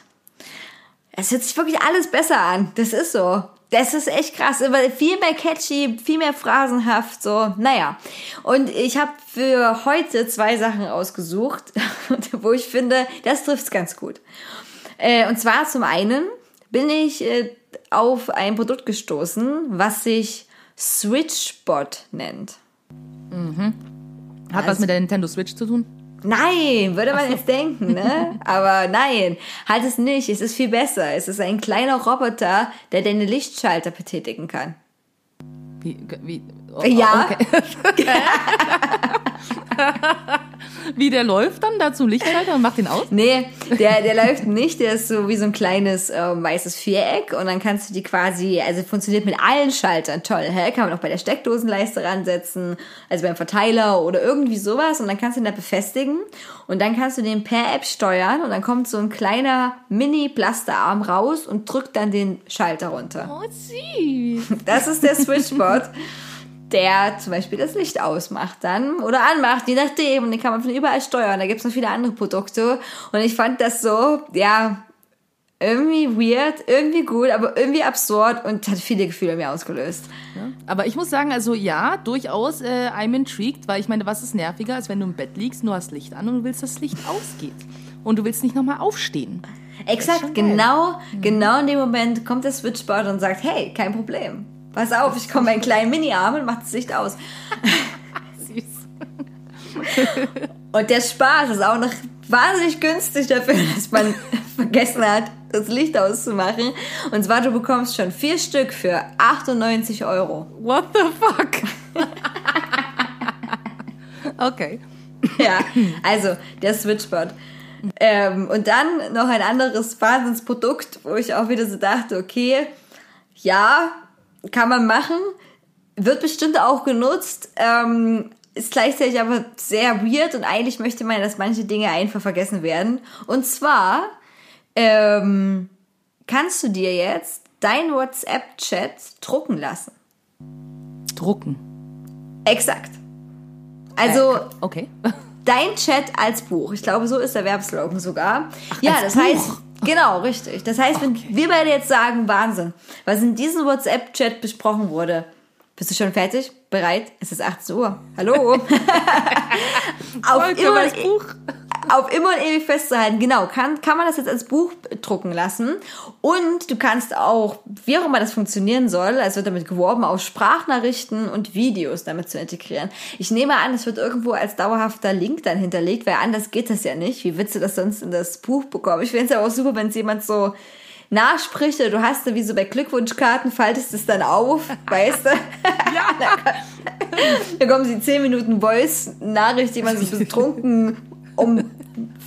Es hört sich wirklich alles besser an. Das ist so. Das ist echt krass, aber viel mehr catchy, viel mehr phrasenhaft, so, naja. Und ich habe für heute zwei Sachen ausgesucht, wo ich finde, das trifft's ganz gut. Äh, und zwar zum einen bin ich äh, auf ein Produkt gestoßen, was sich SwitchBot nennt. Hat was mit der Nintendo Switch zu tun? Nein, würde man jetzt denken, ne? Aber nein, halt es nicht. Es ist viel besser. Es ist ein kleiner Roboter, der deine Lichtschalter betätigen kann. Wie, wie, oh, Ja. Okay. wie der läuft dann da zum Lichtschalter und macht den aus? Nee, der, der läuft nicht. Der ist so wie so ein kleines ähm, weißes Viereck und dann kannst du die quasi, also funktioniert mit allen Schaltern. Toll, hä? Kann man auch bei der Steckdosenleiste ransetzen, also beim Verteiler oder irgendwie sowas und dann kannst du ihn da befestigen und dann kannst du den per App steuern und dann kommt so ein kleiner Mini-Blasterarm raus und drückt dann den Schalter runter. Oh, süß. Das ist der Switchbot, der zum Beispiel das Licht ausmacht dann oder anmacht, je nachdem. Und den kann man von überall steuern. Da gibt's noch viele andere Produkte. Und ich fand das so, ja, irgendwie weird, irgendwie gut, aber irgendwie absurd und hat viele Gefühle in mir ausgelöst. Aber ich muss sagen, also ja, durchaus, äh, I'm intrigued, weil ich meine, was ist nerviger, als wenn du im Bett liegst, nur hast Licht an und du willst, dass das Licht ausgeht. Und du willst nicht nochmal aufstehen. Exakt, schon geil. genau, genau in dem Moment kommt der Switchbot und sagt, hey, kein Problem. Pass auf, ich komme meinen kleinen Mini-Arm und mach das Licht aus. Süß. Und der Spaß ist auch noch wahnsinnig günstig dafür, dass man vergessen hat, das Licht auszumachen. Und zwar, du bekommst schon vier Stück für 98 Euro. What the fuck? okay. Ja, also der Switchbot. Ähm, und dann noch ein anderes Wahnsinnsprodukt, wo ich auch wieder so dachte, okay, ja, kann man machen, wird bestimmt auch genutzt, ähm, ist gleichzeitig aber sehr weird und eigentlich möchte man, dass manche Dinge einfach vergessen werden. Und zwar ähm, kannst du dir jetzt dein WhatsApp-Chat drucken lassen. Drucken. Exakt. Also Äh, okay. dein Chat als Buch. Ich glaube, so ist der Werbslogan sogar. ja, als das Buch? heißt, genau, richtig. Das heißt, wenn wir beide jetzt sagen, Wahnsinn, was in diesem WhatsApp-Chat besprochen wurde. Bist du schon fertig? Bereit? Es ist 18 Uhr. Hallo. auf, immer. Auf immer und ewig festzuhalten. Genau, kann, kann man das jetzt als Buch drucken lassen. Und du kannst auch, wie auch immer das funktionieren soll, also wird damit geworben, auch Sprachnachrichten und Videos damit zu integrieren. Ich nehme an, es wird irgendwo als dauerhafter Link dann hinterlegt, weil anders geht das ja nicht. Wie willst du das sonst in das Buch bekommen? Ich finde es ja auch super, wenn es jemand so nachspricht oder du hast da wie so bei Glückwunschkarten, faltest es dann auf, weißt du? Ja. Da kommen sie 10 Minuten Voice-Nachricht, die man sich betrunken um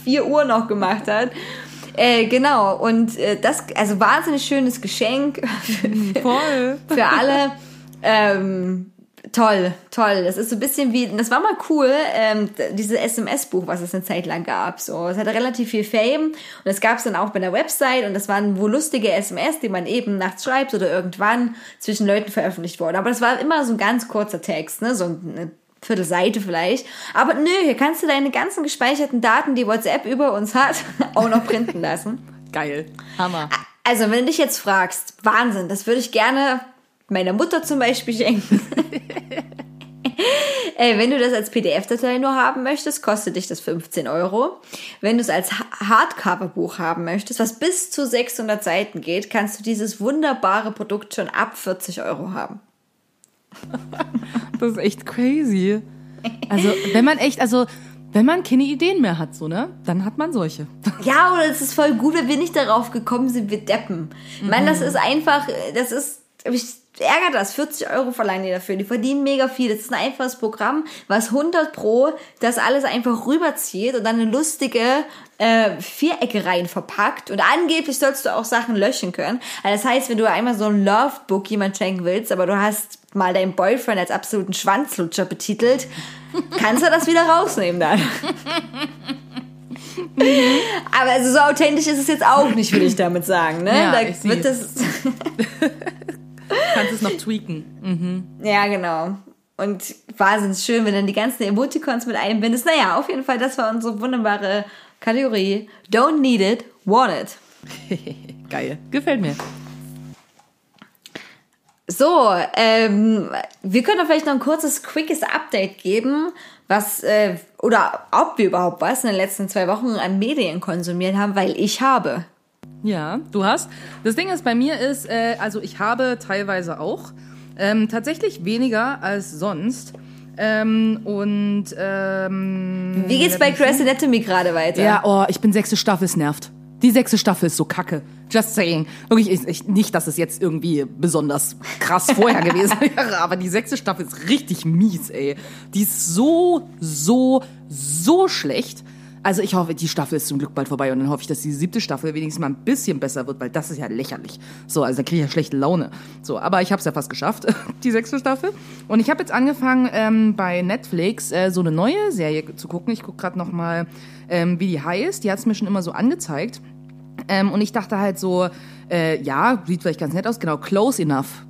4 Uhr noch gemacht hat. Äh, genau, und äh, das, also wahnsinnig schönes Geschenk Voll. für alle. Ähm, toll, toll. Das ist so ein bisschen wie, das war mal cool, ähm, dieses SMS-Buch, was es eine Zeit lang gab. So, es hatte relativ viel Fame und das gab es dann auch bei der Website und das waren wohl lustige SMS, die man eben nachts schreibt oder irgendwann zwischen Leuten veröffentlicht wurden. Aber das war immer so ein ganz kurzer Text, ne, so eine Viertelseite vielleicht. Aber nö, hier kannst du deine ganzen gespeicherten Daten, die WhatsApp über uns hat, auch noch printen lassen. Geil. Hammer. Also, wenn du dich jetzt fragst, Wahnsinn, das würde ich gerne meiner Mutter zum Beispiel schenken. äh, wenn du das als PDF-Datei nur haben möchtest, kostet dich das 15 Euro. Wenn du es als Ha- Hardcover-Buch haben möchtest, was bis zu 600 Seiten geht, kannst du dieses wunderbare Produkt schon ab 40 Euro haben. Das ist echt crazy. Also, wenn man echt, also, wenn man keine Ideen mehr hat, so, ne, dann hat man solche. Ja, oder es ist voll gut, wenn wir nicht darauf gekommen sind, wir deppen. Ich meine, das ist einfach, das ist, ich ärgere das, 40 Euro verleihen die dafür. Die verdienen mega viel. Das ist ein einfaches Programm, was 100 pro das alles einfach rüberzieht und dann eine lustige äh, Vierecke rein verpackt. Und angeblich sollst du auch Sachen löschen können. Also das heißt, wenn du einmal so ein Lovebook jemand schenken willst, aber du hast mal deinen Boyfriend als absoluten Schwanzlutscher betitelt, kannst du das wieder rausnehmen dann. Aber also so authentisch ist es jetzt auch nicht, will ich damit sagen. Ne? Ja, da ich wird seh's. das. Kannst es noch tweaken. Ja, genau. Und wahnsinnig schön, wenn dann die ganzen Emoticons mit einbindest. Naja, auf jeden Fall, das war unsere wunderbare Kategorie. Don't need it, want it. Geil. Gefällt mir. So, ähm, wir können doch vielleicht noch ein kurzes, quickes Update geben, was, äh, oder ob wir überhaupt was in den letzten zwei Wochen an Medien konsumiert haben, weil ich habe. Ja, du hast. Das Ding ist, bei mir ist, äh, also ich habe teilweise auch ähm, tatsächlich weniger als sonst. Ähm, und ähm, Wie geht's bei Grey's Anatomy gerade weiter? Ja, oh, ich bin sechste Staffel, es nervt. Die sechste Staffel ist so kacke. Just saying. Wirklich, ich, ich, nicht, dass es jetzt irgendwie besonders krass vorher gewesen wäre, aber die sechste Staffel ist richtig mies, ey. Die ist so, so, so schlecht. Also ich hoffe, die Staffel ist zum Glück bald vorbei und dann hoffe ich, dass die siebte Staffel wenigstens mal ein bisschen besser wird, weil das ist ja lächerlich. So, also da kriege ich ja schlechte Laune. So, aber ich habe es ja fast geschafft, die sechste Staffel. Und ich habe jetzt angefangen, ähm, bei Netflix äh, so eine neue Serie zu gucken. Ich gucke gerade noch mal, ähm, wie die heißt. Die hat es mir schon immer so angezeigt. Ähm, und ich dachte halt so, äh, ja, sieht vielleicht ganz nett aus, genau, Close Enough.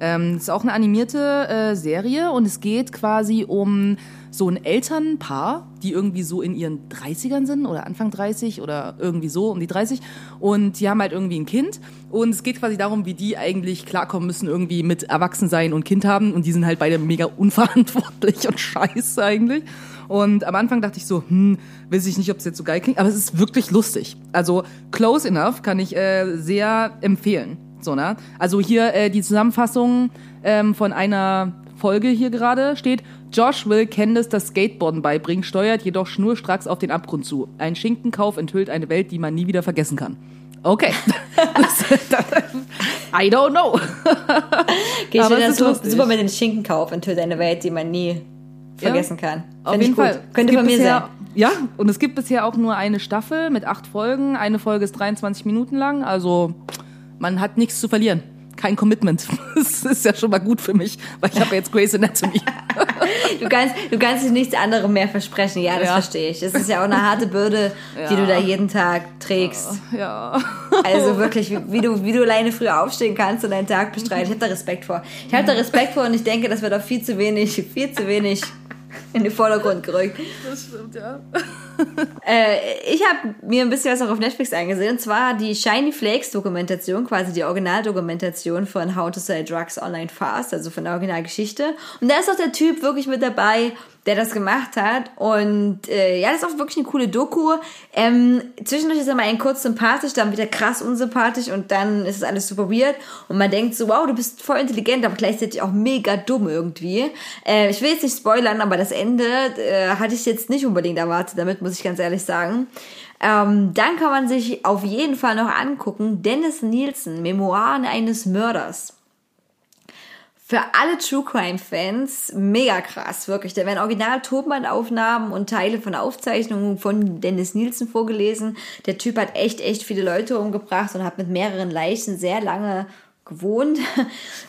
Ähm, ist auch eine animierte äh, Serie und es geht quasi um so ein Elternpaar, die irgendwie so in ihren 30ern sind oder Anfang 30 oder irgendwie so um die 30 und die haben halt irgendwie ein Kind und es geht quasi darum, wie die eigentlich klarkommen müssen irgendwie mit Erwachsensein und Kind haben und die sind halt beide mega unverantwortlich und scheiße eigentlich. Und am Anfang dachte ich so, hm, weiß ich nicht, ob es jetzt so geil klingt, aber es ist wirklich lustig. Also Close Enough kann ich äh, sehr empfehlen. So, ne? Also hier äh, die Zusammenfassung ähm, von einer Folge hier gerade steht, Josh will Candice das Skateboarden beibringen, steuert jedoch schnurstracks auf den Abgrund zu. Ein Schinkenkauf enthüllt eine Welt, die man nie wieder vergessen kann. Okay. I don't know. Geht Aber das ist super, mit dem Schinkenkauf enthüllt eine Welt, die man nie vergessen kann. Auf Find ich jeden gut. Fall. Könnte gibt mir bisher, sein. Ja, und es gibt bisher auch nur eine Staffel mit acht Folgen. Eine Folge ist 23 Minuten lang, also man hat nichts zu verlieren. Kein Commitment. Das ist ja schon mal gut für mich, weil ich habe ja jetzt Grey's Anatomy. Du kannst, du kannst dich nichts anderem mehr versprechen. Ja, das Ja. verstehe ich. Das ist ja auch eine harte Bürde, die du da jeden Tag trägst. ja. Also wirklich, wie, du, wie du alleine früh aufstehen kannst und deinen Tag bestreiten. Ich habe da Respekt vor. Ich habe da Respekt vor und ich denke, das wird auch viel zu wenig, viel zu wenig in den Vordergrund gerückt. Das stimmt, ja. Äh, ich habe mir ein bisschen was auch auf Netflix angesehen, und zwar die Shiny Flakes Dokumentation, quasi die Originaldokumentation von How to Sell Drugs Online Fast, also von der Originalgeschichte. Und da ist auch der Typ wirklich mit dabei, der das gemacht hat. Und äh, ja, das ist auch wirklich eine coole Doku. Ähm, zwischendurch ist er mal ein kurz sympathisch, dann wieder krass unsympathisch und dann ist es alles super weird. Und man denkt so, wow, du bist voll intelligent, aber gleichzeitig auch mega dumm irgendwie. Äh, ich will jetzt nicht spoilern, aber das Ende äh, hatte ich jetzt nicht unbedingt erwartet, damit muss ich ganz ehrlich sagen. Ähm, dann kann man sich auf jeden Fall noch angucken, Dennis Nielsen, Memoiren eines Mörders. Für alle True Crime Fans mega krass, wirklich. Da werden original Tonbandaufnahmen und Teile von Aufzeichnungen von Dennis Nielsen vorgelesen. Der Typ hat echt, echt viele Leute umgebracht und hat mit mehreren Leichen sehr lange gewohnt.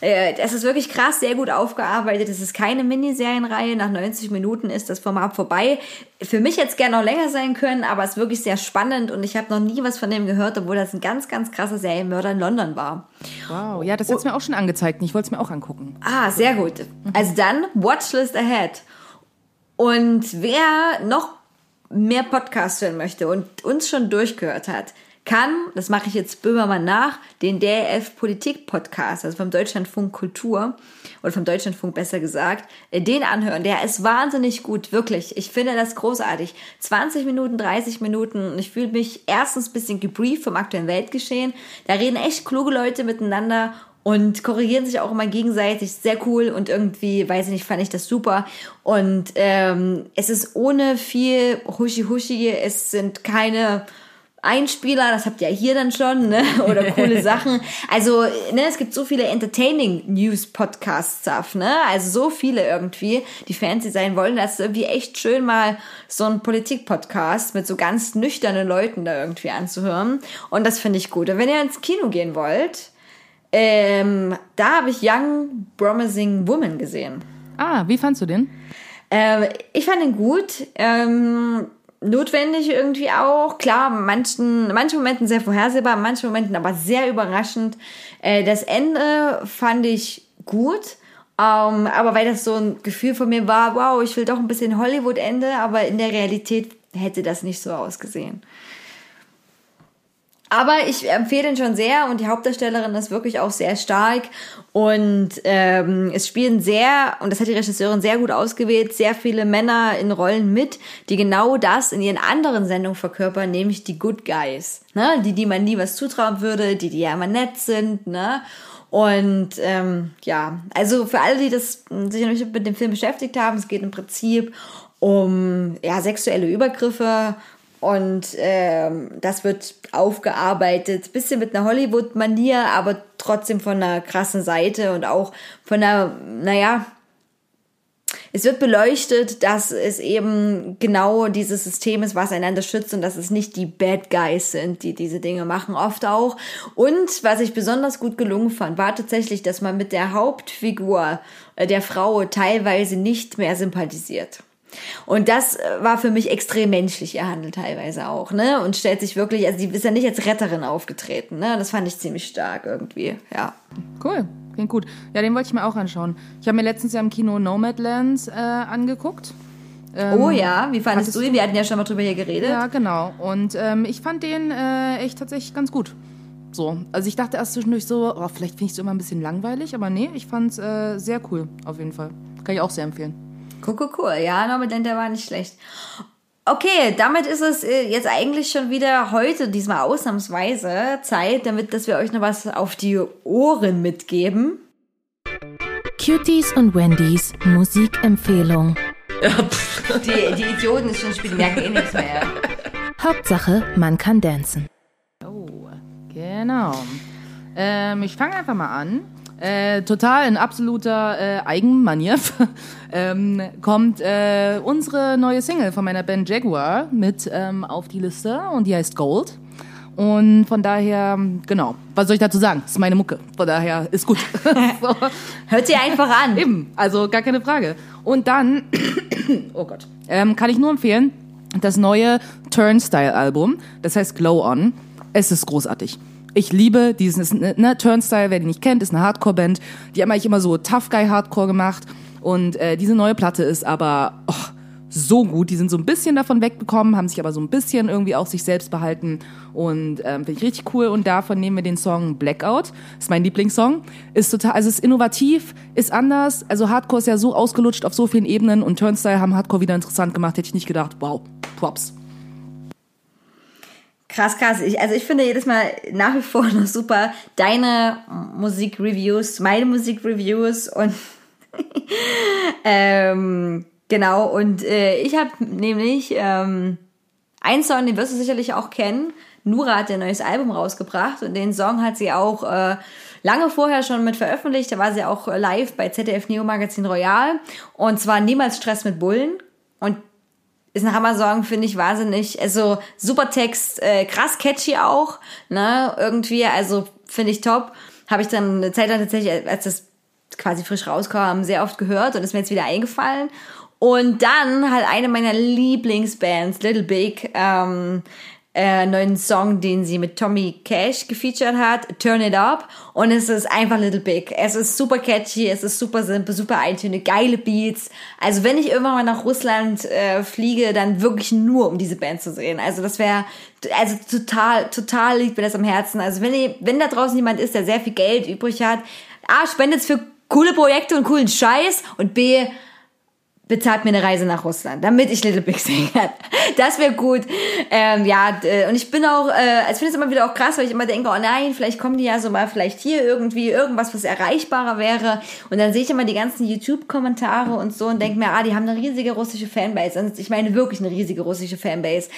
Äh, Das ist wirklich krass, sehr gut aufgearbeitet. Es ist keine Miniserienreihe. Nach 90 Minuten ist das Format vorbei. Für mich hätte es gerne noch länger sein können, aber es ist wirklich sehr spannend und ich habe noch nie was von dem gehört, obwohl das ein ganz, ganz krasser Serienmörder in London war. Wow, ja, das hat's mir auch schon angezeigt ich wollte es mir auch angucken. Ah, sehr gut. Also dann Watchlist Ahead. Und wer noch mehr Podcasts hören möchte und uns schon durchgehört hat, kann, das mache ich jetzt Böhmermann nach, den DRF Politik Podcast, also vom Deutschlandfunk Kultur oder vom Deutschlandfunk besser gesagt, äh, den anhören. Der ist wahnsinnig gut, wirklich. Ich finde das großartig. 20 Minuten, 30 Minuten und ich fühle mich erstens ein bisschen gebrieft vom aktuellen Weltgeschehen. Da reden echt kluge Leute miteinander und korrigieren sich auch immer gegenseitig. Sehr cool und irgendwie, weiß ich nicht, fand ich das super. Und ähm, es ist ohne viel Huschi-Huschi, es sind keine Einspieler, das habt ihr ja hier dann schon, ne? oder coole Sachen. Also, ne, es gibt so viele Entertaining News Podcast Stuff, ne? Also so viele irgendwie, die fancy sein wollen. Das ist irgendwie echt schön mal so ein Politik Podcast mit so ganz nüchternen Leuten da irgendwie anzuhören. Und das finde ich gut. Und wenn ihr ins Kino gehen wollt, ähm, da habe ich Young Promising Woman gesehen. Ah, wie fandst du den? Ähm, ich fand ihn gut. Ähm, notwendig irgendwie auch. Klar, manchen, manchen Momenten sehr vorhersehbar, manchen Momenten aber sehr überraschend. Äh, das Ende fand ich gut. Ähm, aber weil das so ein Gefühl von mir war, wow, ich will doch ein bisschen Hollywood-Ende, aber in der Realität hätte das nicht so ausgesehen. Aber ich empfehle ihn schon sehr und die Hauptdarstellerin ist wirklich auch sehr stark und ähm, es spielen sehr, und das hat die Regisseurin sehr gut ausgewählt, sehr viele Männer in Rollen mit, die genau das in ihren anderen Sendungen verkörpern, nämlich die Good Guys, ne? die, die man nie was zutrauen würde, die, die ja immer nett sind, ne? Und ähm, ja, also für alle, die das sich noch nicht mit dem Film beschäftigt haben, es geht im Prinzip um ja, sexuelle Übergriffe und ähm, das wird aufgearbeitet, bisschen mit einer Hollywood-Manier, aber trotzdem von einer krassen Seite und auch von einer, naja, es wird beleuchtet, dass es eben genau dieses System ist, was einander schützt und dass es nicht die Bad Guys sind, die diese Dinge machen, oft auch. Und was ich besonders gut gelungen fand, war tatsächlich, dass man mit der Hauptfigur äh, der Frau teilweise nicht mehr sympathisiert. Und das äh, war für mich extrem menschlich ihr Handel teilweise auch, ne? Und stellt sich wirklich, also die ist ja nicht als Retterin aufgetreten, ne? Das fand ich ziemlich stark irgendwie, ja. Cool, klingt gut. Ja, den wollte ich mir auch anschauen. Ich habe mir letztens ja im Kino Nomadlands äh, angeguckt. oh ja, wie fandest du ihn? Wir hatten ja schon mal drüber hier geredet. Ja, genau. Und ähm, ich fand den äh, echt tatsächlich ganz gut. So, also ich dachte erst zwischendurch so, oh, vielleicht finde ich es immer ein bisschen langweilig, aber nee, ich fand es äh, sehr cool, auf jeden Fall. Kann ich auch sehr empfehlen. Cool, cool, cool. Ja, Nomadland, der war nicht schlecht. Okay, damit ist es äh, jetzt eigentlich schon wieder heute, diesmal ausnahmsweise, Zeit, damit, dass wir euch noch was auf die Ohren mitgeben. Cuties und Wendys Musikempfehlung. Die, die Idioten ist schon die merken eh nichts mehr. Hauptsache, man kann dancen. Genau. Ähm, ich fange einfach mal an. Äh, total in absoluter äh, Eigenmanier ähm, kommt äh, unsere neue Single von meiner Band Jaguar mit ähm, auf die Liste und die heißt Gold. Und von daher, genau, was soll ich dazu sagen? Das ist meine Mucke. Von daher ist gut. so. Hört sie einfach an. Eben, also gar keine Frage. Und dann, oh Gott, ähm, kann ich nur empfehlen, das neue Turnstile-Album, das heißt Glow On. Es ist großartig. Ich liebe dieses, ne, Turnstile, wer die nicht kennt, ist eine Hardcore-Band. Die haben eigentlich immer so Tough Guy Hardcore gemacht. Und äh, diese neue Platte ist aber oh, so gut. Die sind so ein bisschen davon weggekommen, haben sich aber so ein bisschen irgendwie auch sich selbst behalten. Und ähm, finde ich richtig cool. Und davon nehmen wir den Song Blackout. Ist mein Lieblingssong. Ist total, also ist innovativ, ist anders. Also Hardcore ist ja so ausgelutscht auf so vielen Ebenen und Turnstile haben Hardcore wieder interessant gemacht. Hätte ich nicht gedacht. Wow, Props. Krass, krass. Ich, also ich finde jedes Mal nach wie vor noch super deine Musikreviews, meine Musikreviews und ähm, genau. Und äh, ich habe nämlich ähm, einen Song, den wirst du sicherlich auch kennen. Nura hat ein neues Album rausgebracht und den Song hat sie auch äh, lange vorher schon mit veröffentlicht. Da war sie auch live bei ZDF Neo Magazin Royal und zwar niemals Stress mit Bullen. Ist ein Hammer-Song, finde ich wahnsinnig. Also super Text, äh, krass catchy auch, ne? Irgendwie, also finde ich top. Habe ich dann eine Zeit lang tatsächlich, als das quasi frisch rauskam, sehr oft gehört und ist mir jetzt wieder eingefallen. Und dann halt eine meiner Lieblingsbands, Little Big, ähm, äh, neuen Song, den sie mit Tommy Cash gefeatured hat, Turn It Up. Und es ist einfach Little Big. Es ist super catchy, es ist super simpel, super eintönig, geile Beats. Also wenn ich irgendwann mal nach Russland äh, fliege, dann wirklich nur, um diese Band zu sehen. Also das wäre, also total, total liegt mir das am Herzen. Also wenn, ihr, wenn da draußen jemand ist, der sehr viel Geld übrig hat, A, spendet für coole Projekte und coolen Scheiß und B, bezahlt mir eine Reise nach Russland, damit ich Little Big singen kann. Das wäre gut. Ähm, ja, d- und ich bin auch, äh, ich finde es immer wieder auch krass, weil ich immer denke, oh nein, vielleicht kommen die ja so mal vielleicht hier irgendwie irgendwas, was erreichbarer wäre. Und dann sehe ich immer die ganzen YouTube-Kommentare und so und denke mir, ah, die haben eine riesige russische Fanbase. Und ich meine wirklich eine riesige russische Fanbase.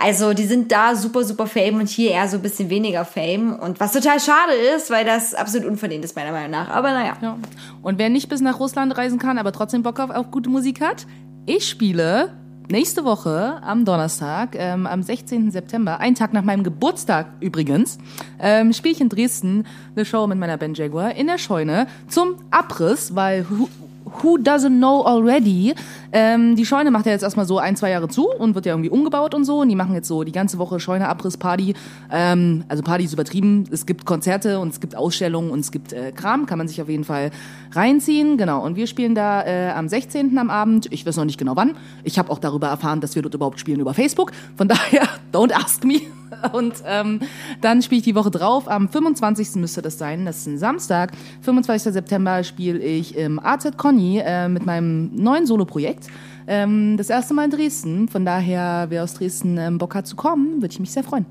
Also die sind da super, super Fame und hier eher so ein bisschen weniger Fame. Und was total schade ist, weil das absolut unverdient ist, meiner Meinung nach. Aber naja. Ja. Und wer nicht bis nach Russland reisen kann, aber trotzdem Bock auf, auf gute Musik hat, ich spiele nächste Woche am Donnerstag, ähm, am 16. September, einen Tag nach meinem Geburtstag übrigens, ähm, spiele ich in Dresden eine Show mit meiner Band Jaguar in der Scheune zum Abriss, weil who, who doesn't know already? Ähm, die Scheune macht ja jetzt erstmal so ein, zwei Jahre zu und wird ja irgendwie umgebaut und so. Und die machen jetzt so die ganze Woche Scheune-Abriss-Party. Ähm, also Party ist übertrieben. Es gibt Konzerte und es gibt Ausstellungen und es gibt äh, Kram. Kann man sich auf jeden Fall reinziehen. Genau. Und wir spielen da äh, am 16. am Abend. Ich weiß noch nicht genau wann. Ich habe auch darüber erfahren, dass wir dort überhaupt spielen über Facebook. Von daher, don't ask me. Und ähm, dann spiele ich die Woche drauf. Am 25. müsste das sein. Das ist ein Samstag. 25. September spiele ich im AZ Conny äh, mit meinem neuen Solo-Projekt. Ähm, das erste Mal in Dresden. Von daher, wer aus Dresden ähm, Bock hat zu kommen, würde ich mich sehr freuen.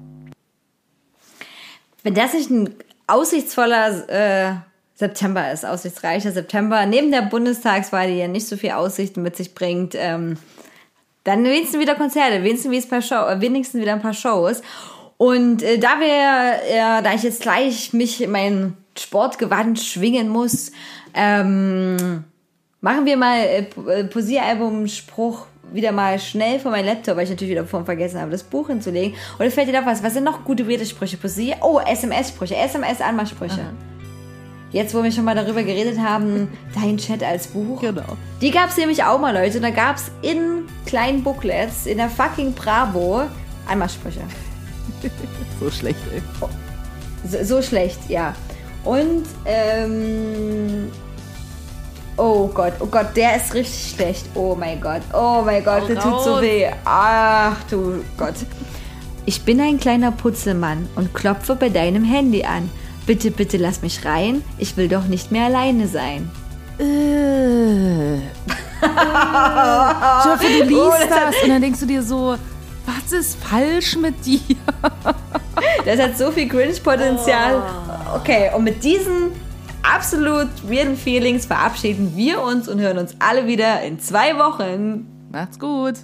Wenn das nicht ein aussichtsvoller äh, September ist, aussichtsreicher September, neben der Bundestagswahl, die ja nicht so viel Aussichten mit sich bringt, ähm, dann wenigstens wieder Konzerte, wenigstens, wie Show, äh, wenigstens wieder ein paar Shows. Und äh, da wir, äh, da ich jetzt gleich mich in mein Sportgewand schwingen muss, ähm, machen wir mal äh, äh, Poesiealbum-Spruch wieder mal schnell vor meinem Laptop, weil ich natürlich wieder vorhin vergessen habe, das Buch hinzulegen. Und es fällt dir da was. Was sind noch gute weirde Sprüche? Poesie? Oh, SMS-Sprüche. SMS-Anmachsprüche. Jetzt, wo wir schon mal darüber geredet haben, dein Chat als Buch. Genau. Die gab's nämlich auch mal, Leute. Und da gab's in kleinen Booklets, in der fucking Bravo, Anmachsprüche. So schlecht, ey. So, so schlecht, ja. Und, ähm. Oh Gott, oh Gott, der ist richtig schlecht. Oh mein Gott, oh mein Gott, der tut so weh. Ach du Gott. Ich bin ein kleiner Putzelmann und klopfe bei deinem Handy an. Bitte, bitte lass mich rein. Ich will doch nicht mehr alleine sein. Äh. Dir vor, du liest das und dann denkst du dir so, was ist falsch mit dir? Das hat so viel Cringe-Potenzial. Okay, und mit diesen absolut weirden Feelings verabschieden wir uns und hören uns alle wieder in zwei Wochen. Macht's gut.